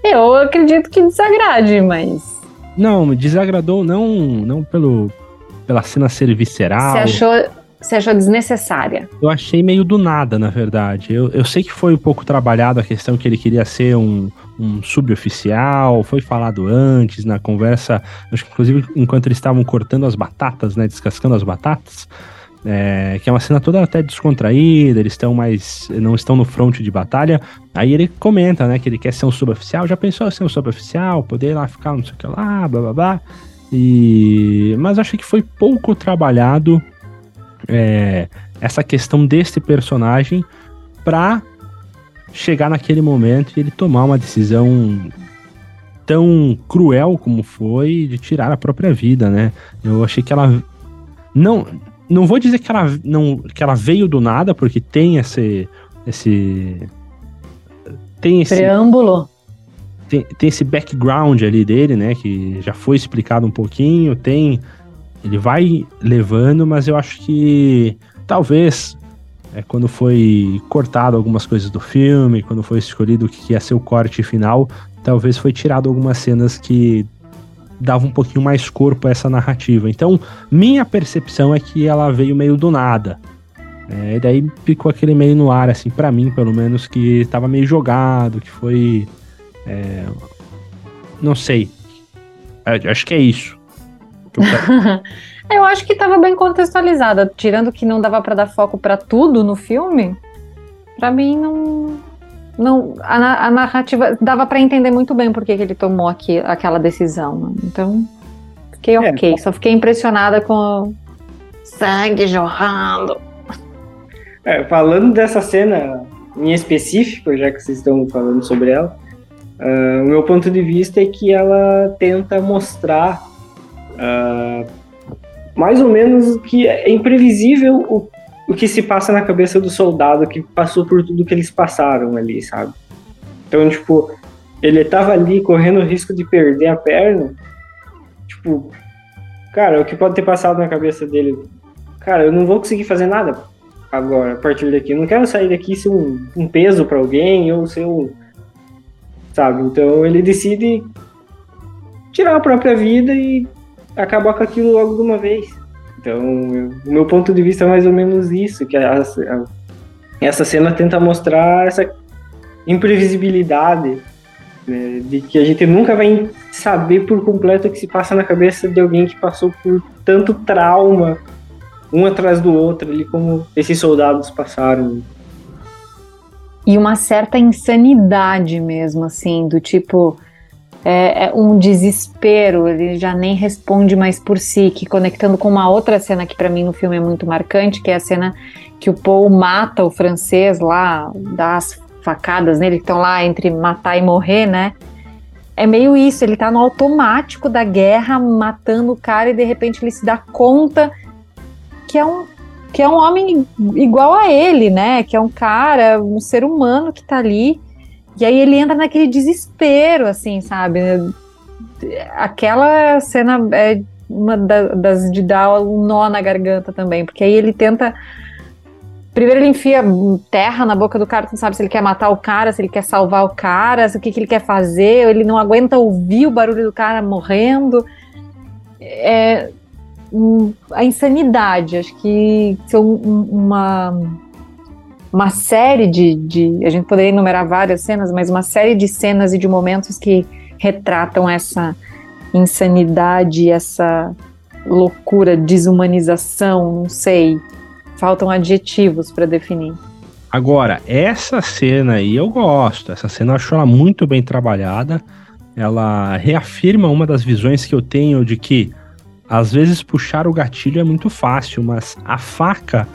Eu acredito que desagrade, mas. Não, me desagradou não, não pelo, pela cena ser visceral. Você achou, achou desnecessária? Eu achei meio do nada, na verdade. Eu, eu sei que foi um pouco trabalhado a questão que ele queria ser um, um suboficial, foi falado antes na conversa, acho que inclusive enquanto eles estavam cortando as batatas, né, descascando as batatas, é, que é uma cena toda até descontraída, eles estão mais, não estão no fronte de batalha, aí ele comenta, né, que ele quer ser um suboficial, já pensou em ser um suboficial, poder lá ficar não sei o que lá, blá blá blá, e... mas achei que foi pouco trabalhado é, essa questão desse personagem para chegar naquele momento e ele tomar uma decisão tão cruel como foi de tirar a própria vida, né? Eu achei que ela não não vou dizer que ela não que ela veio do nada porque tem esse esse tem esse preâmbulo tem, tem esse background ali dele, né, que já foi explicado um pouquinho, tem ele vai levando, mas eu acho que talvez é, quando foi cortado algumas coisas do filme, quando foi escolhido o que ia ser o corte final, talvez foi tirado algumas cenas que davam um pouquinho mais corpo a essa narrativa. Então, minha percepção é que ela veio meio do nada. É, e daí ficou aquele meio no ar, assim, para mim, pelo menos, que tava meio jogado, que foi. É, não sei. É, acho que é isso. Eu acho que estava bem contextualizada, tirando que não dava para dar foco para tudo no filme. Para mim não não a, a narrativa dava para entender muito bem por que, ele tomou aqui, aquela decisão. Né? Então, fiquei é, OK, só fiquei impressionada com o sangue jorrando. É, falando dessa cena em específico, já que vocês estão falando sobre ela, uh, o meu ponto de vista é que ela tenta mostrar uh, mais ou menos que é imprevisível o, o que se passa na cabeça do soldado que passou por tudo que eles passaram ali, sabe? Então, tipo, ele tava ali correndo o risco de perder a perna. Tipo, cara, o que pode ter passado na cabeça dele? Cara, eu não vou conseguir fazer nada agora, a partir daqui. Eu não quero sair daqui ser um, um peso para alguém ou ser um. Sabe? Então ele decide tirar a própria vida e acabar com aquilo logo de uma vez. Então, eu, o meu ponto de vista é mais ou menos isso, que a, a, essa cena tenta mostrar essa imprevisibilidade, né, de que a gente nunca vai saber por completo o que se passa na cabeça de alguém que passou por tanto trauma, um atrás do outro, ali como esses soldados passaram. E uma certa insanidade mesmo, assim, do tipo. É, é, um desespero, ele já nem responde mais por si, que conectando com uma outra cena que para mim no filme é muito marcante, que é a cena que o Paul mata o francês lá, dá as facadas nele, que estão lá entre matar e morrer, né? É meio isso, ele tá no automático da guerra, matando o cara e de repente ele se dá conta que é um que é um homem igual a ele, né? Que é um cara, um ser humano que tá ali. E aí ele entra naquele desespero, assim, sabe? Aquela cena é uma das de dar um nó na garganta também, porque aí ele tenta. Primeiro ele enfia terra na boca do cara, não sabe se ele quer matar o cara, se ele quer salvar o cara, o que, que ele quer fazer, ele não aguenta ouvir o barulho do cara morrendo. É, a insanidade. Acho que são uma, uma série de, de. A gente poderia enumerar várias cenas, mas uma série de cenas e de momentos que retratam essa insanidade, essa loucura, desumanização, não sei. Faltam adjetivos para definir. Agora, essa cena aí eu gosto. Essa cena eu acho ela muito bem trabalhada. Ela reafirma uma das visões que eu tenho de que às vezes puxar o gatilho é muito fácil, mas a faca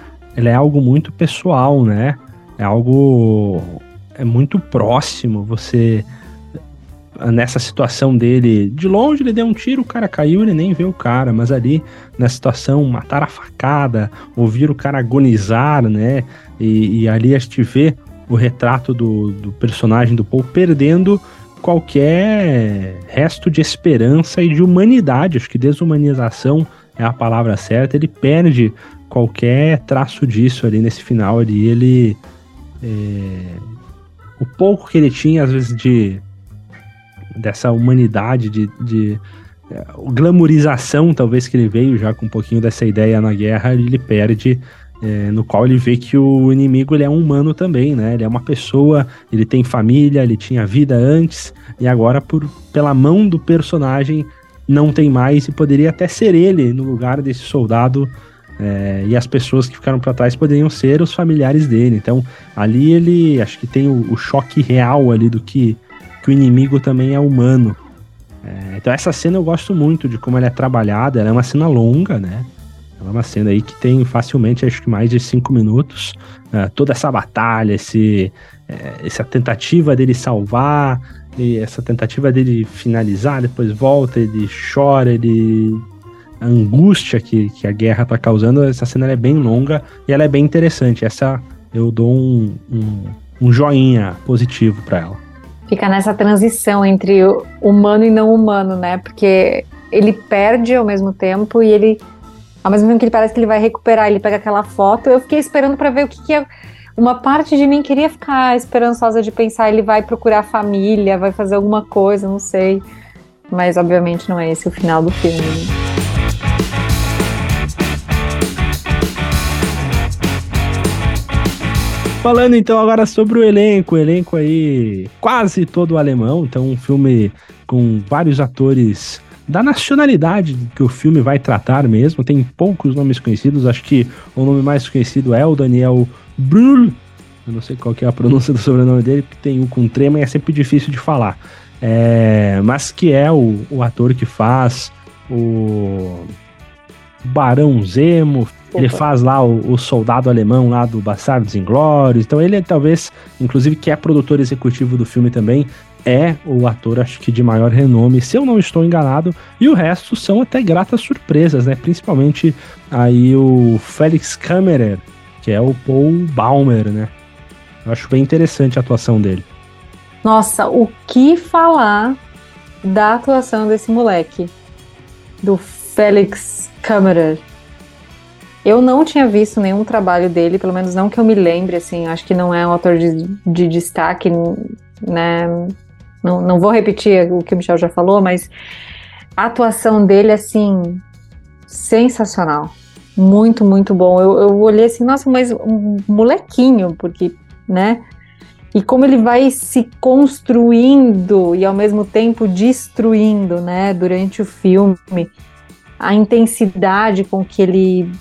é algo muito pessoal, né? É algo é muito próximo. Você nessa situação dele, de longe ele deu um tiro, o cara caiu, ele nem vê o cara, mas ali na situação matar a facada, ouvir o cara agonizar, né? E, e ali a gente vê o retrato do, do personagem do Paul perdendo qualquer resto de esperança e de humanidade. Acho que desumanização é a palavra certa. Ele perde qualquer traço disso ali nesse final ali. Ele. É, o pouco que ele tinha, às vezes, de. dessa humanidade, de. de é, glamorização, talvez, que ele veio já com um pouquinho dessa ideia na guerra, ele perde é, no qual ele vê que o inimigo ele é um humano também, né? Ele é uma pessoa, ele tem família, ele tinha vida antes e agora por pela mão do personagem não tem mais e poderia até ser ele no lugar desse soldado é, e as pessoas que ficaram para trás poderiam ser os familiares dele. Então ali ele acho que tem o, o choque real ali do que, que o inimigo também é humano. É, então essa cena eu gosto muito de como ela é trabalhada. Ela é uma cena longa, né? Ela é uma cena aí que tem facilmente, acho que mais de cinco minutos. Uh, toda essa batalha, esse, é, essa tentativa dele salvar, essa tentativa dele finalizar, depois volta, ele chora, ele. A angústia que, que a guerra tá causando, essa cena é bem longa e ela é bem interessante. Essa eu dou um, um, um joinha positivo para ela. Fica nessa transição entre humano e não humano, né? Porque ele perde ao mesmo tempo e ele ao mesmo tempo que ele parece que ele vai recuperar, ele pega aquela foto. Eu fiquei esperando para ver o que, que é. Uma parte de mim queria ficar esperançosa de pensar ele vai procurar família, vai fazer alguma coisa, não sei. Mas obviamente não é esse o final do filme. Falando então agora sobre o elenco, o elenco aí quase todo alemão, então um filme com vários atores da nacionalidade que o filme vai tratar mesmo. Tem poucos nomes conhecidos, acho que o nome mais conhecido é o Daniel Brühl. Eu não sei qual que é a pronúncia do sobrenome dele, porque tem um com trema e é sempre difícil de falar. É, mas que é o, o ator que faz o Barão Zemo, ele faz lá o, o, soldado alemão lá do Bastardos Inglórios. Então ele é talvez, inclusive, que é produtor executivo do filme também, é o ator, acho que de maior renome, se eu não estou enganado, e o resto são até gratas surpresas, né? Principalmente aí o Felix Kammerer, que é o Paul Baumer, né? Eu acho bem interessante a atuação dele. Nossa, o que falar da atuação desse moleque, do Felix Kammerer? Eu não tinha visto nenhum trabalho dele, pelo menos não que eu me lembre, assim, acho que não é um ator de, de destaque, né? Não, não vou repetir o que o Michel já falou, mas a atuação dele, assim, sensacional. Muito, muito bom. Eu, eu olhei assim, nossa, mas um molequinho, porque, né? E como ele vai se construindo e ao mesmo tempo destruindo, né, durante o filme, a intensidade com que ele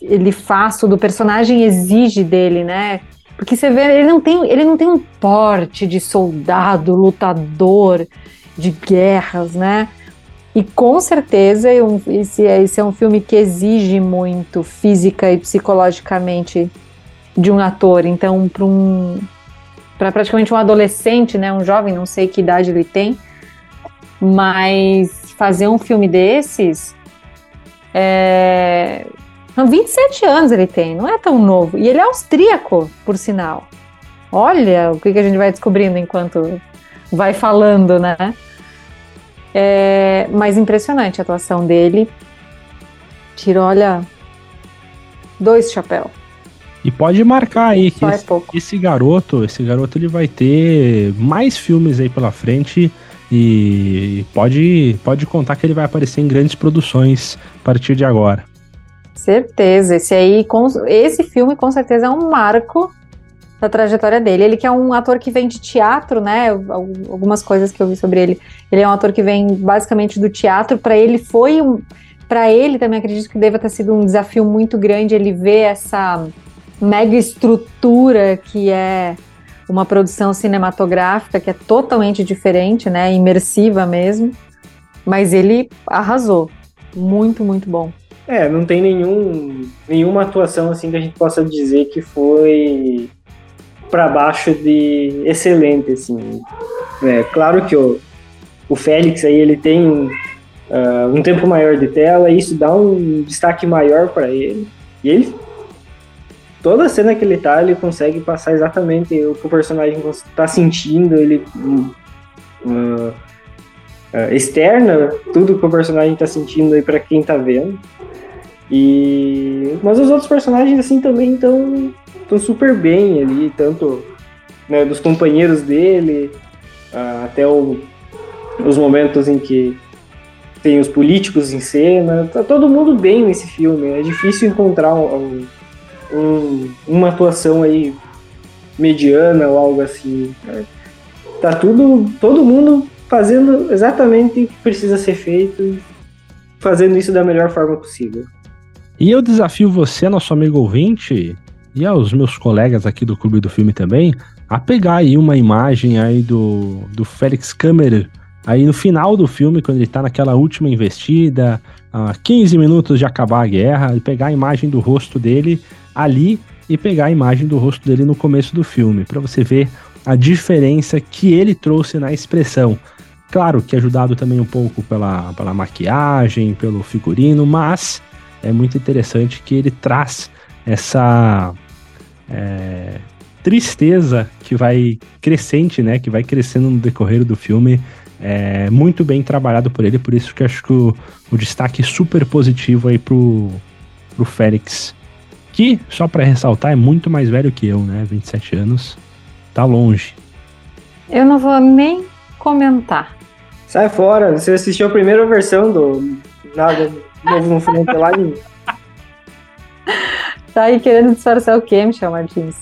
ele faz do personagem exige dele, né? Porque você vê, ele não tem, ele não tem um porte de soldado, lutador de guerras, né? E com certeza esse, esse é um filme que exige muito física e psicologicamente de um ator. Então, para um para praticamente um adolescente, né, um jovem, não sei que idade ele tem, mas fazer um filme desses é, 27 anos ele tem, não é tão novo. E ele é austríaco, por sinal. Olha o que, que a gente vai descobrindo enquanto vai falando, né? É, mas impressionante a atuação dele. Tira, olha, dois chapéus. E pode marcar aí que esse, esse, garoto, esse garoto ele vai ter mais filmes aí pela frente e pode, pode contar que ele vai aparecer em grandes produções a partir de agora. Certeza, esse aí, com, esse filme com certeza é um marco da trajetória dele. Ele que é um ator que vem de teatro, né? Algumas coisas que eu vi sobre ele. Ele é um ator que vem basicamente do teatro. Para ele foi um, para ele também acredito que deva ter sido um desafio muito grande ele ver essa mega estrutura que é uma produção cinematográfica que é totalmente diferente, né? Imersiva mesmo. Mas ele arrasou. Muito, muito bom. É, não tem nenhum, nenhuma atuação assim que a gente possa dizer que foi para baixo de excelente, assim. É, claro que o, o Félix aí ele tem uh, um tempo maior de tela, e isso dá um destaque maior para ele. E ele toda cena que ele tá, ele consegue passar exatamente o que o personagem está sentindo, ele uh, uh, externa tudo que o personagem está sentindo aí para quem tá vendo. E mas os outros personagens assim também estão estão super bem ali, tanto né, dos companheiros dele até o, os momentos em que tem os políticos em cena, tá todo mundo bem nesse filme. É difícil encontrar um, um, uma atuação aí mediana ou algo assim. Tá tudo, todo mundo fazendo exatamente o que precisa ser feito, fazendo isso da melhor forma possível. E eu desafio você, nosso amigo ouvinte, e aos meus colegas aqui do Clube do Filme também, a pegar aí uma imagem aí do, do Félix Kammerer, aí no final do filme, quando ele tá naquela última investida, a 15 minutos de acabar a guerra, e pegar a imagem do rosto dele ali e pegar a imagem do rosto dele no começo do filme, para você ver a diferença que ele trouxe na expressão. Claro que ajudado também um pouco pela, pela maquiagem, pelo figurino, mas é muito interessante que ele traz essa é, tristeza que vai crescente, né? Que vai crescendo no decorrer do filme. É muito bem trabalhado por ele, por isso que acho que o, o destaque super positivo aí pro, pro Félix. Que, só para ressaltar, é muito mais velho que eu, né? 27 anos. Tá longe. Eu não vou nem comentar. Sai fora, você assistiu a primeira versão do Nada Novo no Front Line. Tá aí querendo disfarçar o quê, Michel Martins?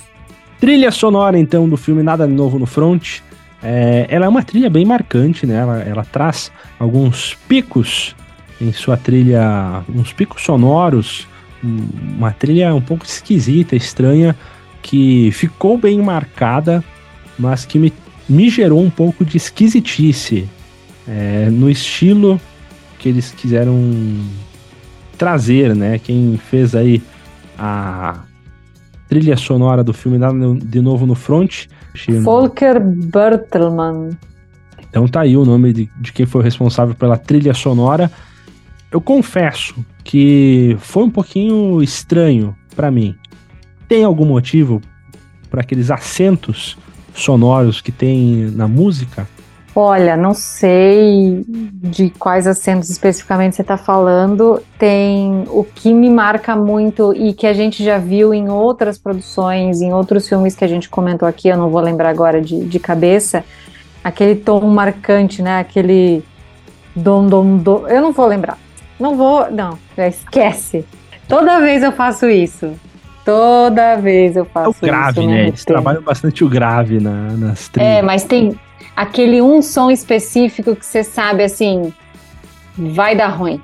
Trilha sonora, então, do filme Nada Novo no Front. É, ela é uma trilha bem marcante, né? Ela, ela traz alguns picos em sua trilha, uns picos sonoros, uma trilha um pouco esquisita, estranha, que ficou bem marcada, mas que me, me gerou um pouco de esquisitice é, no estilo que eles quiseram trazer, né? Quem fez aí a trilha sonora do filme Nada de Novo no Front. Volker Bertelmann. Então tá aí o nome de, de quem foi responsável pela trilha sonora. Eu confesso que foi um pouquinho estranho para mim. Tem algum motivo para aqueles acentos sonoros que tem na música? Olha, não sei de quais acentos especificamente você está falando. Tem o que me marca muito e que a gente já viu em outras produções, em outros filmes que a gente comentou aqui, eu não vou lembrar agora de, de cabeça, aquele tom marcante, né? Aquele dom, dom, dom. Eu não vou lembrar. Não vou, não, esquece. Toda vez eu faço isso. Toda vez eu faço isso. É o grave, isso né? Eles trabalham bastante o grave na, nas trilhas. É, mas tem aquele um som específico que você sabe assim, vai dar ruim.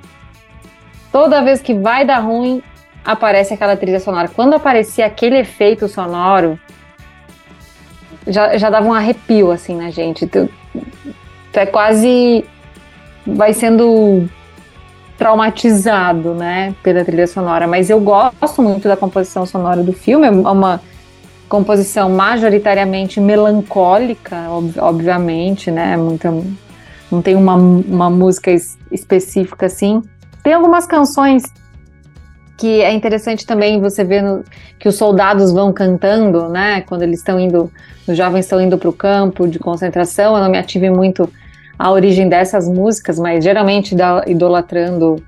Toda vez que vai dar ruim, aparece aquela trilha sonora. Quando aparecia aquele efeito sonoro, já, já dava um arrepio assim na gente. Tu, tu é quase. Vai sendo traumatizado, né, pela trilha sonora. Mas eu gosto muito da composição sonora do filme. É uma composição majoritariamente melancólica, ob obviamente, né? Muita, não tem uma, uma música es específica assim. Tem algumas canções que é interessante também você ver no, que os soldados vão cantando, né? Quando eles estão indo, os jovens estão indo para o campo de concentração. Eu não me ative muito a origem dessas músicas, mas geralmente da, idolatrando,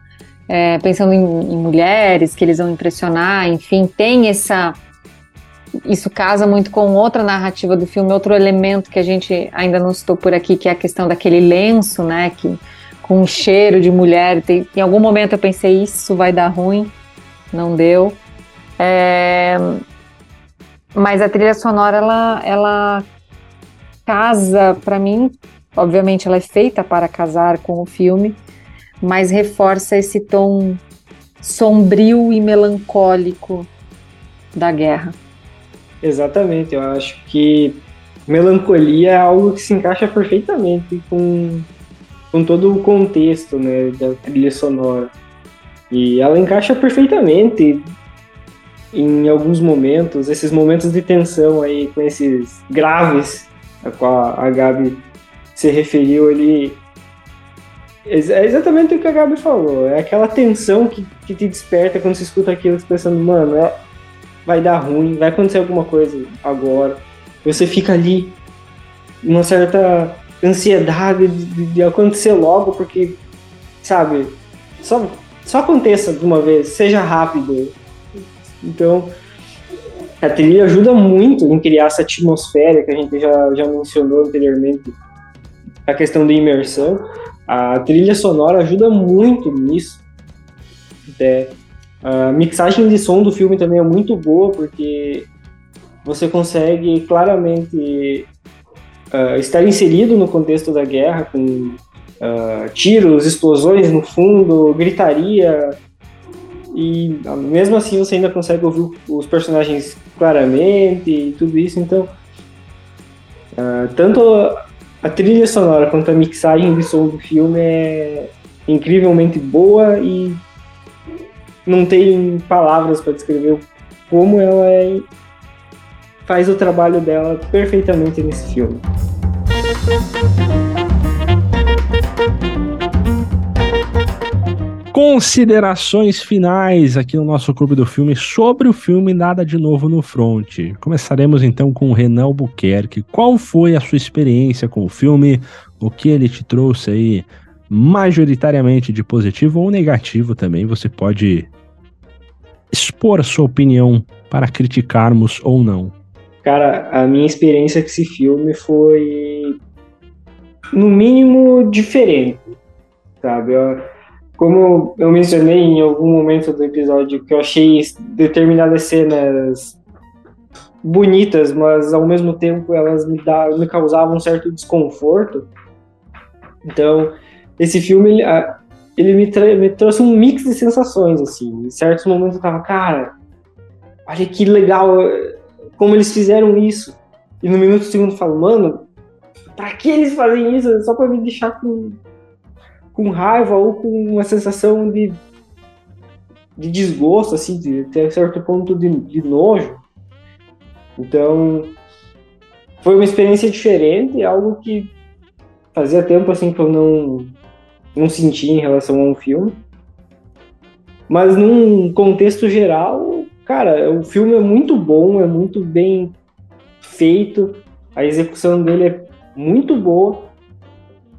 é, pensando em, em, mulheres que eles vão impressionar, enfim, tem essa. Isso casa muito com outra narrativa do filme, outro elemento que a gente ainda não citou por aqui, que é a questão daquele lenço, né? Que, com um cheiro de mulher. Tem, em algum momento eu pensei, isso vai dar ruim não deu. É, mas a trilha sonora, ela, ela casa, para mim, obviamente ela é feita para casar com o filme, mas reforça esse tom sombrio e melancólico da guerra. Exatamente, eu acho que melancolia é algo que se encaixa perfeitamente com, com todo o contexto né, da trilha sonora. E ela encaixa perfeitamente em alguns momentos, esses momentos de tensão aí, com esses graves a qual a Gabi se referiu ali. É exatamente o que a Gabi falou. É aquela tensão que, que te desperta quando você escuta aquilo, pensando, mano, é, vai dar ruim, vai acontecer alguma coisa agora. Você fica ali, uma certa ansiedade de, de acontecer logo, porque, sabe, só só aconteça de uma vez, seja rápido. Então, a trilha ajuda muito em criar essa atmosfera que a gente já, já mencionou anteriormente, a questão da imersão. A trilha sonora ajuda muito nisso. É, a mixagem de som do filme também é muito boa, porque você consegue claramente uh, estar inserido no contexto da guerra, com uh, tiros, explosões no fundo, gritaria. E mesmo assim você ainda consegue ouvir os personagens claramente e tudo isso. Então, uh, tanto a trilha sonora quanto a mixagem de som do filme é incrivelmente boa e não tem palavras para descrever como ela é, faz o trabalho dela perfeitamente nesse filme. Considerações finais aqui no nosso Clube do Filme sobre o filme Nada de Novo no Front. Começaremos então com o Renan Albuquerque. Qual foi a sua experiência com o filme? O que ele te trouxe aí, majoritariamente de positivo ou negativo também? Você pode expor sua opinião para criticarmos ou não. Cara, a minha experiência com esse filme foi, no mínimo, diferente, sabe? Eu como eu mencionei em algum momento do episódio que eu achei determinadas cenas bonitas, mas ao mesmo tempo elas me, dá, me causavam um certo desconforto. Então, esse filme ele me, me, trouxe um mix de sensações assim. Em certos momentos eu tava, cara, olha que legal como eles fizeram isso. E no minuto segundo eu falo, mano, pra que eles fazem isso? Só pra me deixar com com raiva ou com uma sensação de, de desgosto, assim, de até certo ponto de, de nojo. Então, foi uma experiência diferente, algo que fazia tempo assim que eu não não sentia em relação a um filme. Mas num contexto geral, cara, o filme é muito bom, é muito bem feito, a execução dele é muito boa.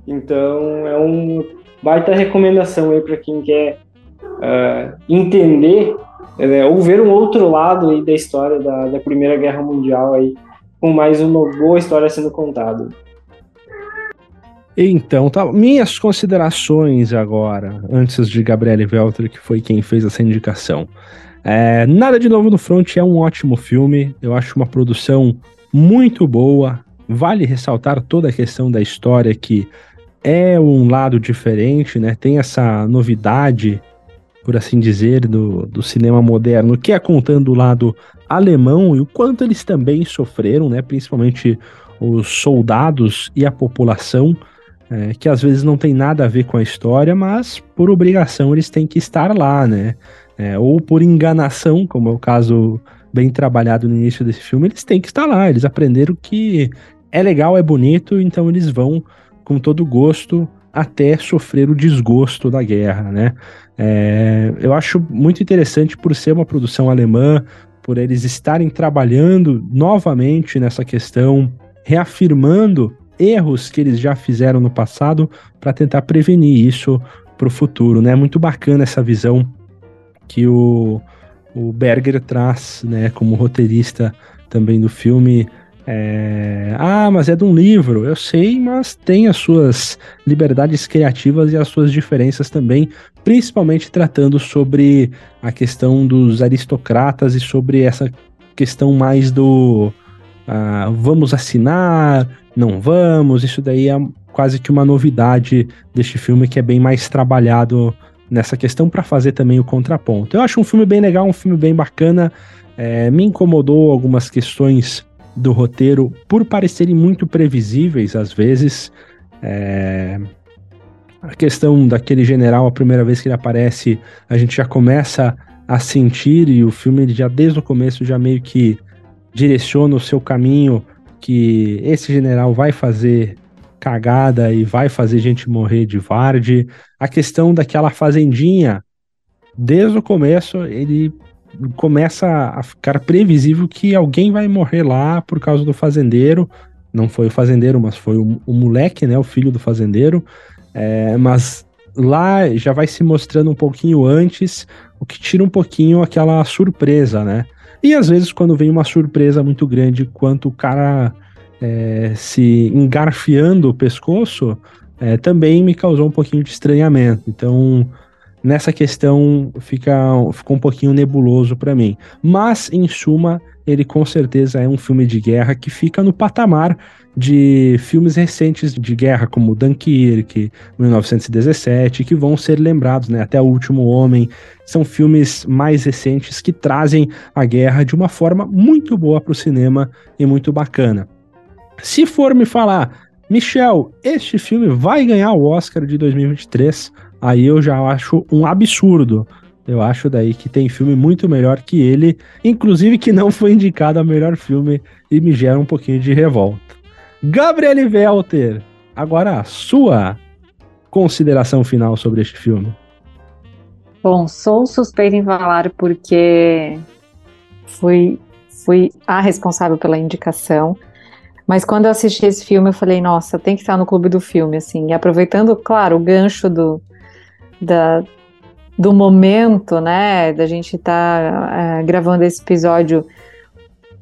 Então é um baita recomendação aí para quem quer uh, entender né, ou ver um outro lado aí da história da, da Primeira Guerra Mundial aí, com mais uma boa história sendo contada. Então, tá. Minhas considerações agora, antes de Gabriele Welter, que foi quem fez essa indicação. É, Nada de Novo no Front é um ótimo filme. Eu acho uma produção muito boa. Vale ressaltar toda a questão da história que é um lado diferente, né? Tem essa novidade, por assim dizer, do, do cinema moderno, que é contando o lado alemão e o quanto eles também sofreram, né? Principalmente os soldados e a população, é, que às vezes não tem nada a ver com a história, mas por obrigação eles têm que estar lá, né? É, ou por enganação, como é o caso bem trabalhado no início desse filme, eles têm que estar lá. Eles aprenderam que é legal, é bonito, então eles vão com todo gosto até sofrer o desgosto da guerra, né? É, eu acho muito interessante por ser uma produção alemã, por eles estarem trabalhando novamente nessa questão, reafirmando erros que eles já fizeram no passado para tentar prevenir isso para o futuro, né? Muito bacana essa visão que o, o Berger traz, né, como roteirista também do filme, é... Ah, mas é de um livro. Eu sei, mas tem as suas liberdades criativas e as suas diferenças também, principalmente tratando sobre a questão dos aristocratas e sobre essa questão mais do ah, vamos assinar, não vamos. Isso daí é quase que uma novidade deste filme que é bem mais trabalhado nessa questão para fazer também o contraponto. Eu acho um filme bem legal, um filme bem bacana. É, me incomodou algumas questões do roteiro por parecerem muito previsíveis às vezes. É... A questão daquele general, a primeira vez que ele aparece, a gente já começa a sentir, e o filme já desde o começo já meio que direciona o seu caminho que esse general vai fazer cagada e vai fazer gente morrer de varde. A questão daquela fazendinha, desde o começo, ele começa a ficar previsível que alguém vai morrer lá por causa do fazendeiro. Não foi o fazendeiro, mas foi o, o moleque, né? O filho do fazendeiro. É, mas lá já vai se mostrando um pouquinho antes, o que tira um pouquinho aquela surpresa, né? E às vezes, quando vem uma surpresa muito grande, quanto o cara é, se engarfiando o pescoço, é, também me causou um pouquinho de estranhamento. Então, nessa questão fica, ficou um pouquinho nebuloso para mim. Mas, em suma, ele com certeza é um filme de guerra que fica no patamar de filmes recentes de guerra, como Dunkirk, 1917, que vão ser lembrados, né? Até O Último Homem. São filmes mais recentes que trazem a guerra de uma forma muito boa para o cinema e muito bacana. Se for me falar, Michel, este filme vai ganhar o Oscar de 2023 aí eu já acho um absurdo. Eu acho daí que tem filme muito melhor que ele, inclusive que não foi indicado a melhor filme e me gera um pouquinho de revolta. Gabriele Welter, agora a sua consideração final sobre este filme. Bom, sou suspeita em falar porque fui, fui a responsável pela indicação. Mas quando eu assisti esse filme, eu falei, nossa, tem que estar no clube do filme, assim. E aproveitando, claro, o gancho do, da, do momento, né, da gente estar tá, é, gravando esse episódio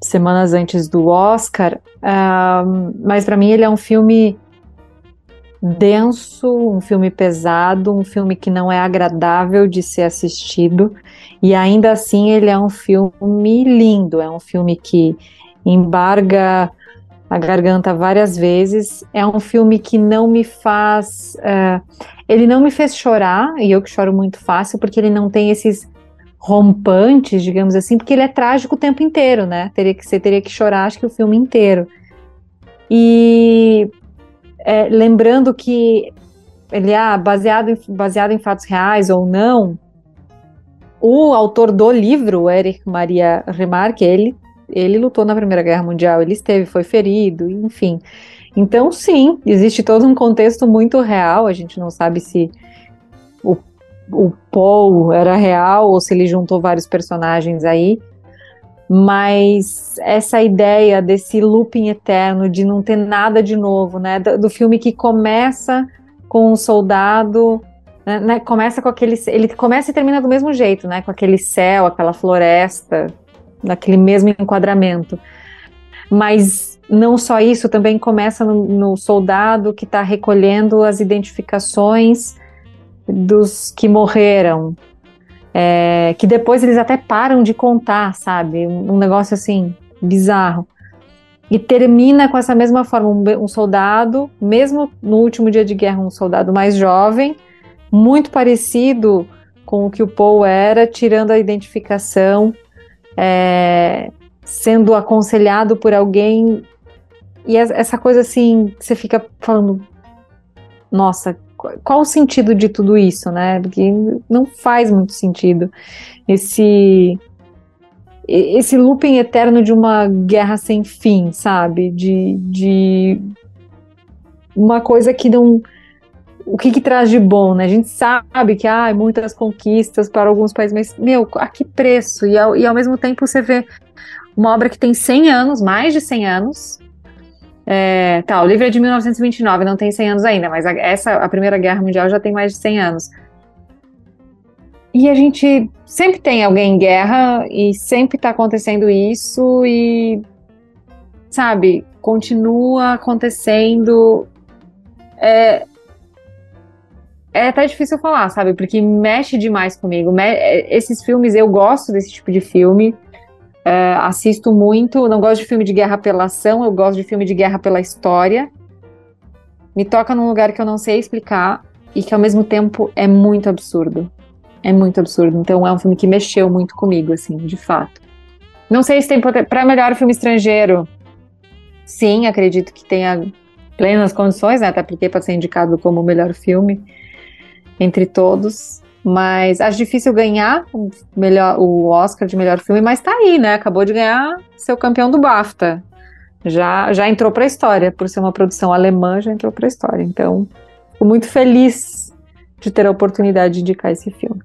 semanas antes do Oscar, uh, mas para mim ele é um filme denso, um filme pesado, um filme que não é agradável de ser assistido, e ainda assim ele é um filme lindo, é um filme que embarga a garganta várias vezes. É um filme que não me faz. Uh, ele não me fez chorar, e eu que choro muito fácil, porque ele não tem esses rompantes, digamos assim, porque ele é trágico o tempo inteiro, né? Teria que, você teria que chorar, acho que o filme inteiro. E é, lembrando que ele é baseado em, baseado em fatos reais ou não, o autor do livro, Eric Maria Remarque, ele ele lutou na Primeira Guerra Mundial, ele esteve, foi ferido, enfim. Então, sim, existe todo um contexto muito real. A gente não sabe se o, Paul era real ou se ele juntou vários personagens aí. Mas essa ideia desse looping eterno, de não ter nada de novo, né? Do, do filme que começa com um soldado né, né, começa com aquele. Ele começa e termina do mesmo jeito, né? Com aquele céu, aquela floresta, naquele mesmo enquadramento. Mas não só isso, também começa no, no soldado que está recolhendo as identificações dos que morreram, é, que depois eles até param de contar, sabe? Um negócio assim bizarro. E termina com essa mesma forma, um, um, soldado, mesmo no último dia de guerra, um soldado mais jovem, muito parecido com o que o Paul era, tirando a identificação, é, sendo aconselhado por alguém. E essa coisa assim, você fica falando, nossa, qual o sentido de tudo isso, né? Porque não faz muito sentido esse esse looping eterno de uma guerra sem fim, sabe? De, de uma coisa que não o que, que, traz de bom, né? A gente sabe que há ah, muitas conquistas para alguns países, mas, meu, a que preço? E ao, e ao mesmo tempo você vê uma obra que tem 100 anos, mais de 100 anos. É, tá, o livro é de 1929, não tem 100 anos ainda, mas a, essa, a Primeira Guerra Mundial já tem mais de 100 anos. E a gente sempre tem alguém em guerra e sempre está acontecendo isso e, sabe, continua acontecendo. É, é até difícil falar, sabe? Porque mexe demais comigo. Me é, esses filmes, eu gosto desse tipo de filme. É, assisto muito. Não gosto de filme de guerra pela ação, eu gosto de filme de guerra pela história. Me toca num lugar que eu não sei explicar e que ao mesmo tempo é muito absurdo. É muito absurdo. Então é um filme que mexeu muito comigo, assim, de fato. Não sei se tem para melhor filme estrangeiro. Sim, acredito que tenha plenas condições, né? Até porque pode ser indicado como o melhor filme entre todos. Mas acho difícil ganhar o, melhor, o Oscar de melhor filme, mas tá aí, né? Acabou de ganhar seu campeão do BAFTA. Já, já entrou para a história, por ser uma produção alemã, já entrou para a história. Então, fico muito feliz de ter a oportunidade de indicar esse filme.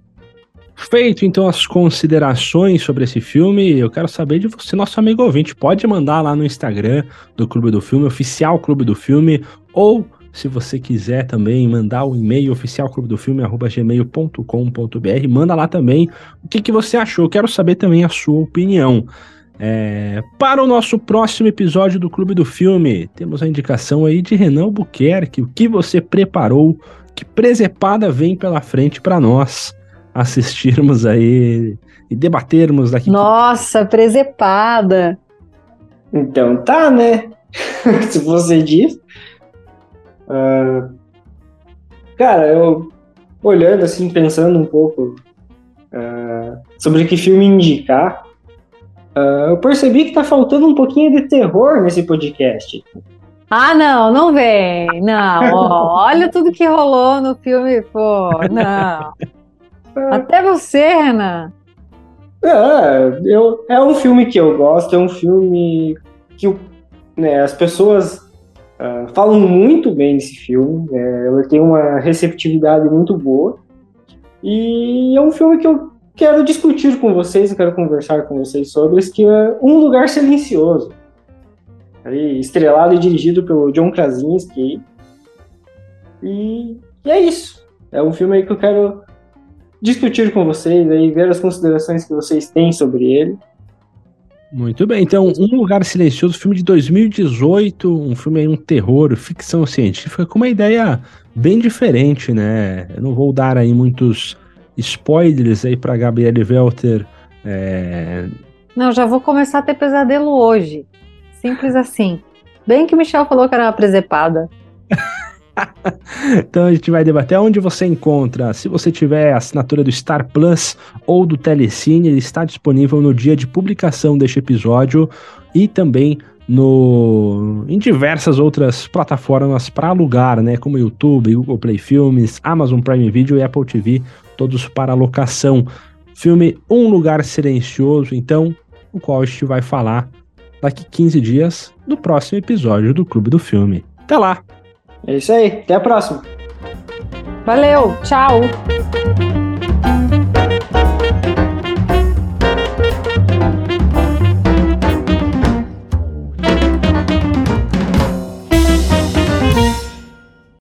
Feito então as considerações sobre esse filme, eu quero saber de você, nosso amigo ouvinte. Pode mandar lá no Instagram do Clube do Filme, oficial Clube do Filme, ou se você quiser também mandar o e-mail oficial clube do filme gmail.com.br, manda lá também o que, que você achou. Quero saber também a sua opinião. É, para o nosso próximo episódio do Clube do Filme, temos a indicação aí de Renan Buquerque. O que você preparou? Que presepada vem pela frente para nós assistirmos aí e debatermos daqui. Nossa, presepada! Então tá, né? Se você diz. Uh, cara, eu olhando assim, pensando um pouco uh, sobre que filme indicar, uh, eu percebi que tá faltando um pouquinho de terror nesse podcast. Ah, não, não vem. Não, ó, olha tudo que rolou no filme, pô, não. Até você, Renan. É, eu, é um filme que eu gosto, é um filme que né, as pessoas Uh, falam muito bem desse filme, é, ela tem uma receptividade muito boa. E é um filme que eu quero discutir com vocês, eu quero conversar com vocês sobre, que é Um Lugar Silencioso. Aí, estrelado e dirigido pelo John Krasinski. E, e é isso. É um filme que eu quero discutir com vocês, aí, ver as considerações que vocês têm sobre ele. Muito bem, então Um Lugar Silencioso, filme de 2018, um filme aí, um terror, ficção científica, com uma ideia bem diferente, né? Eu não vou dar aí muitos spoilers aí pra Gabriele Welter. É... Não, já vou começar a ter pesadelo hoje. Simples assim. Bem que o Michel falou que era uma presepada. então a gente vai debater onde você encontra. Se você tiver assinatura do Star Plus ou do Telecine, ele está disponível no dia de publicação deste episódio e também no em diversas outras plataformas para alugar, né, como YouTube, Google Play Filmes, Amazon Prime Video e Apple TV, todos para locação. Filme Um Lugar Silencioso, então, o qual a gente vai falar daqui 15 dias no próximo episódio do Clube do Filme. Até lá! É isso aí. Até a próxima. Valeu. Tchau.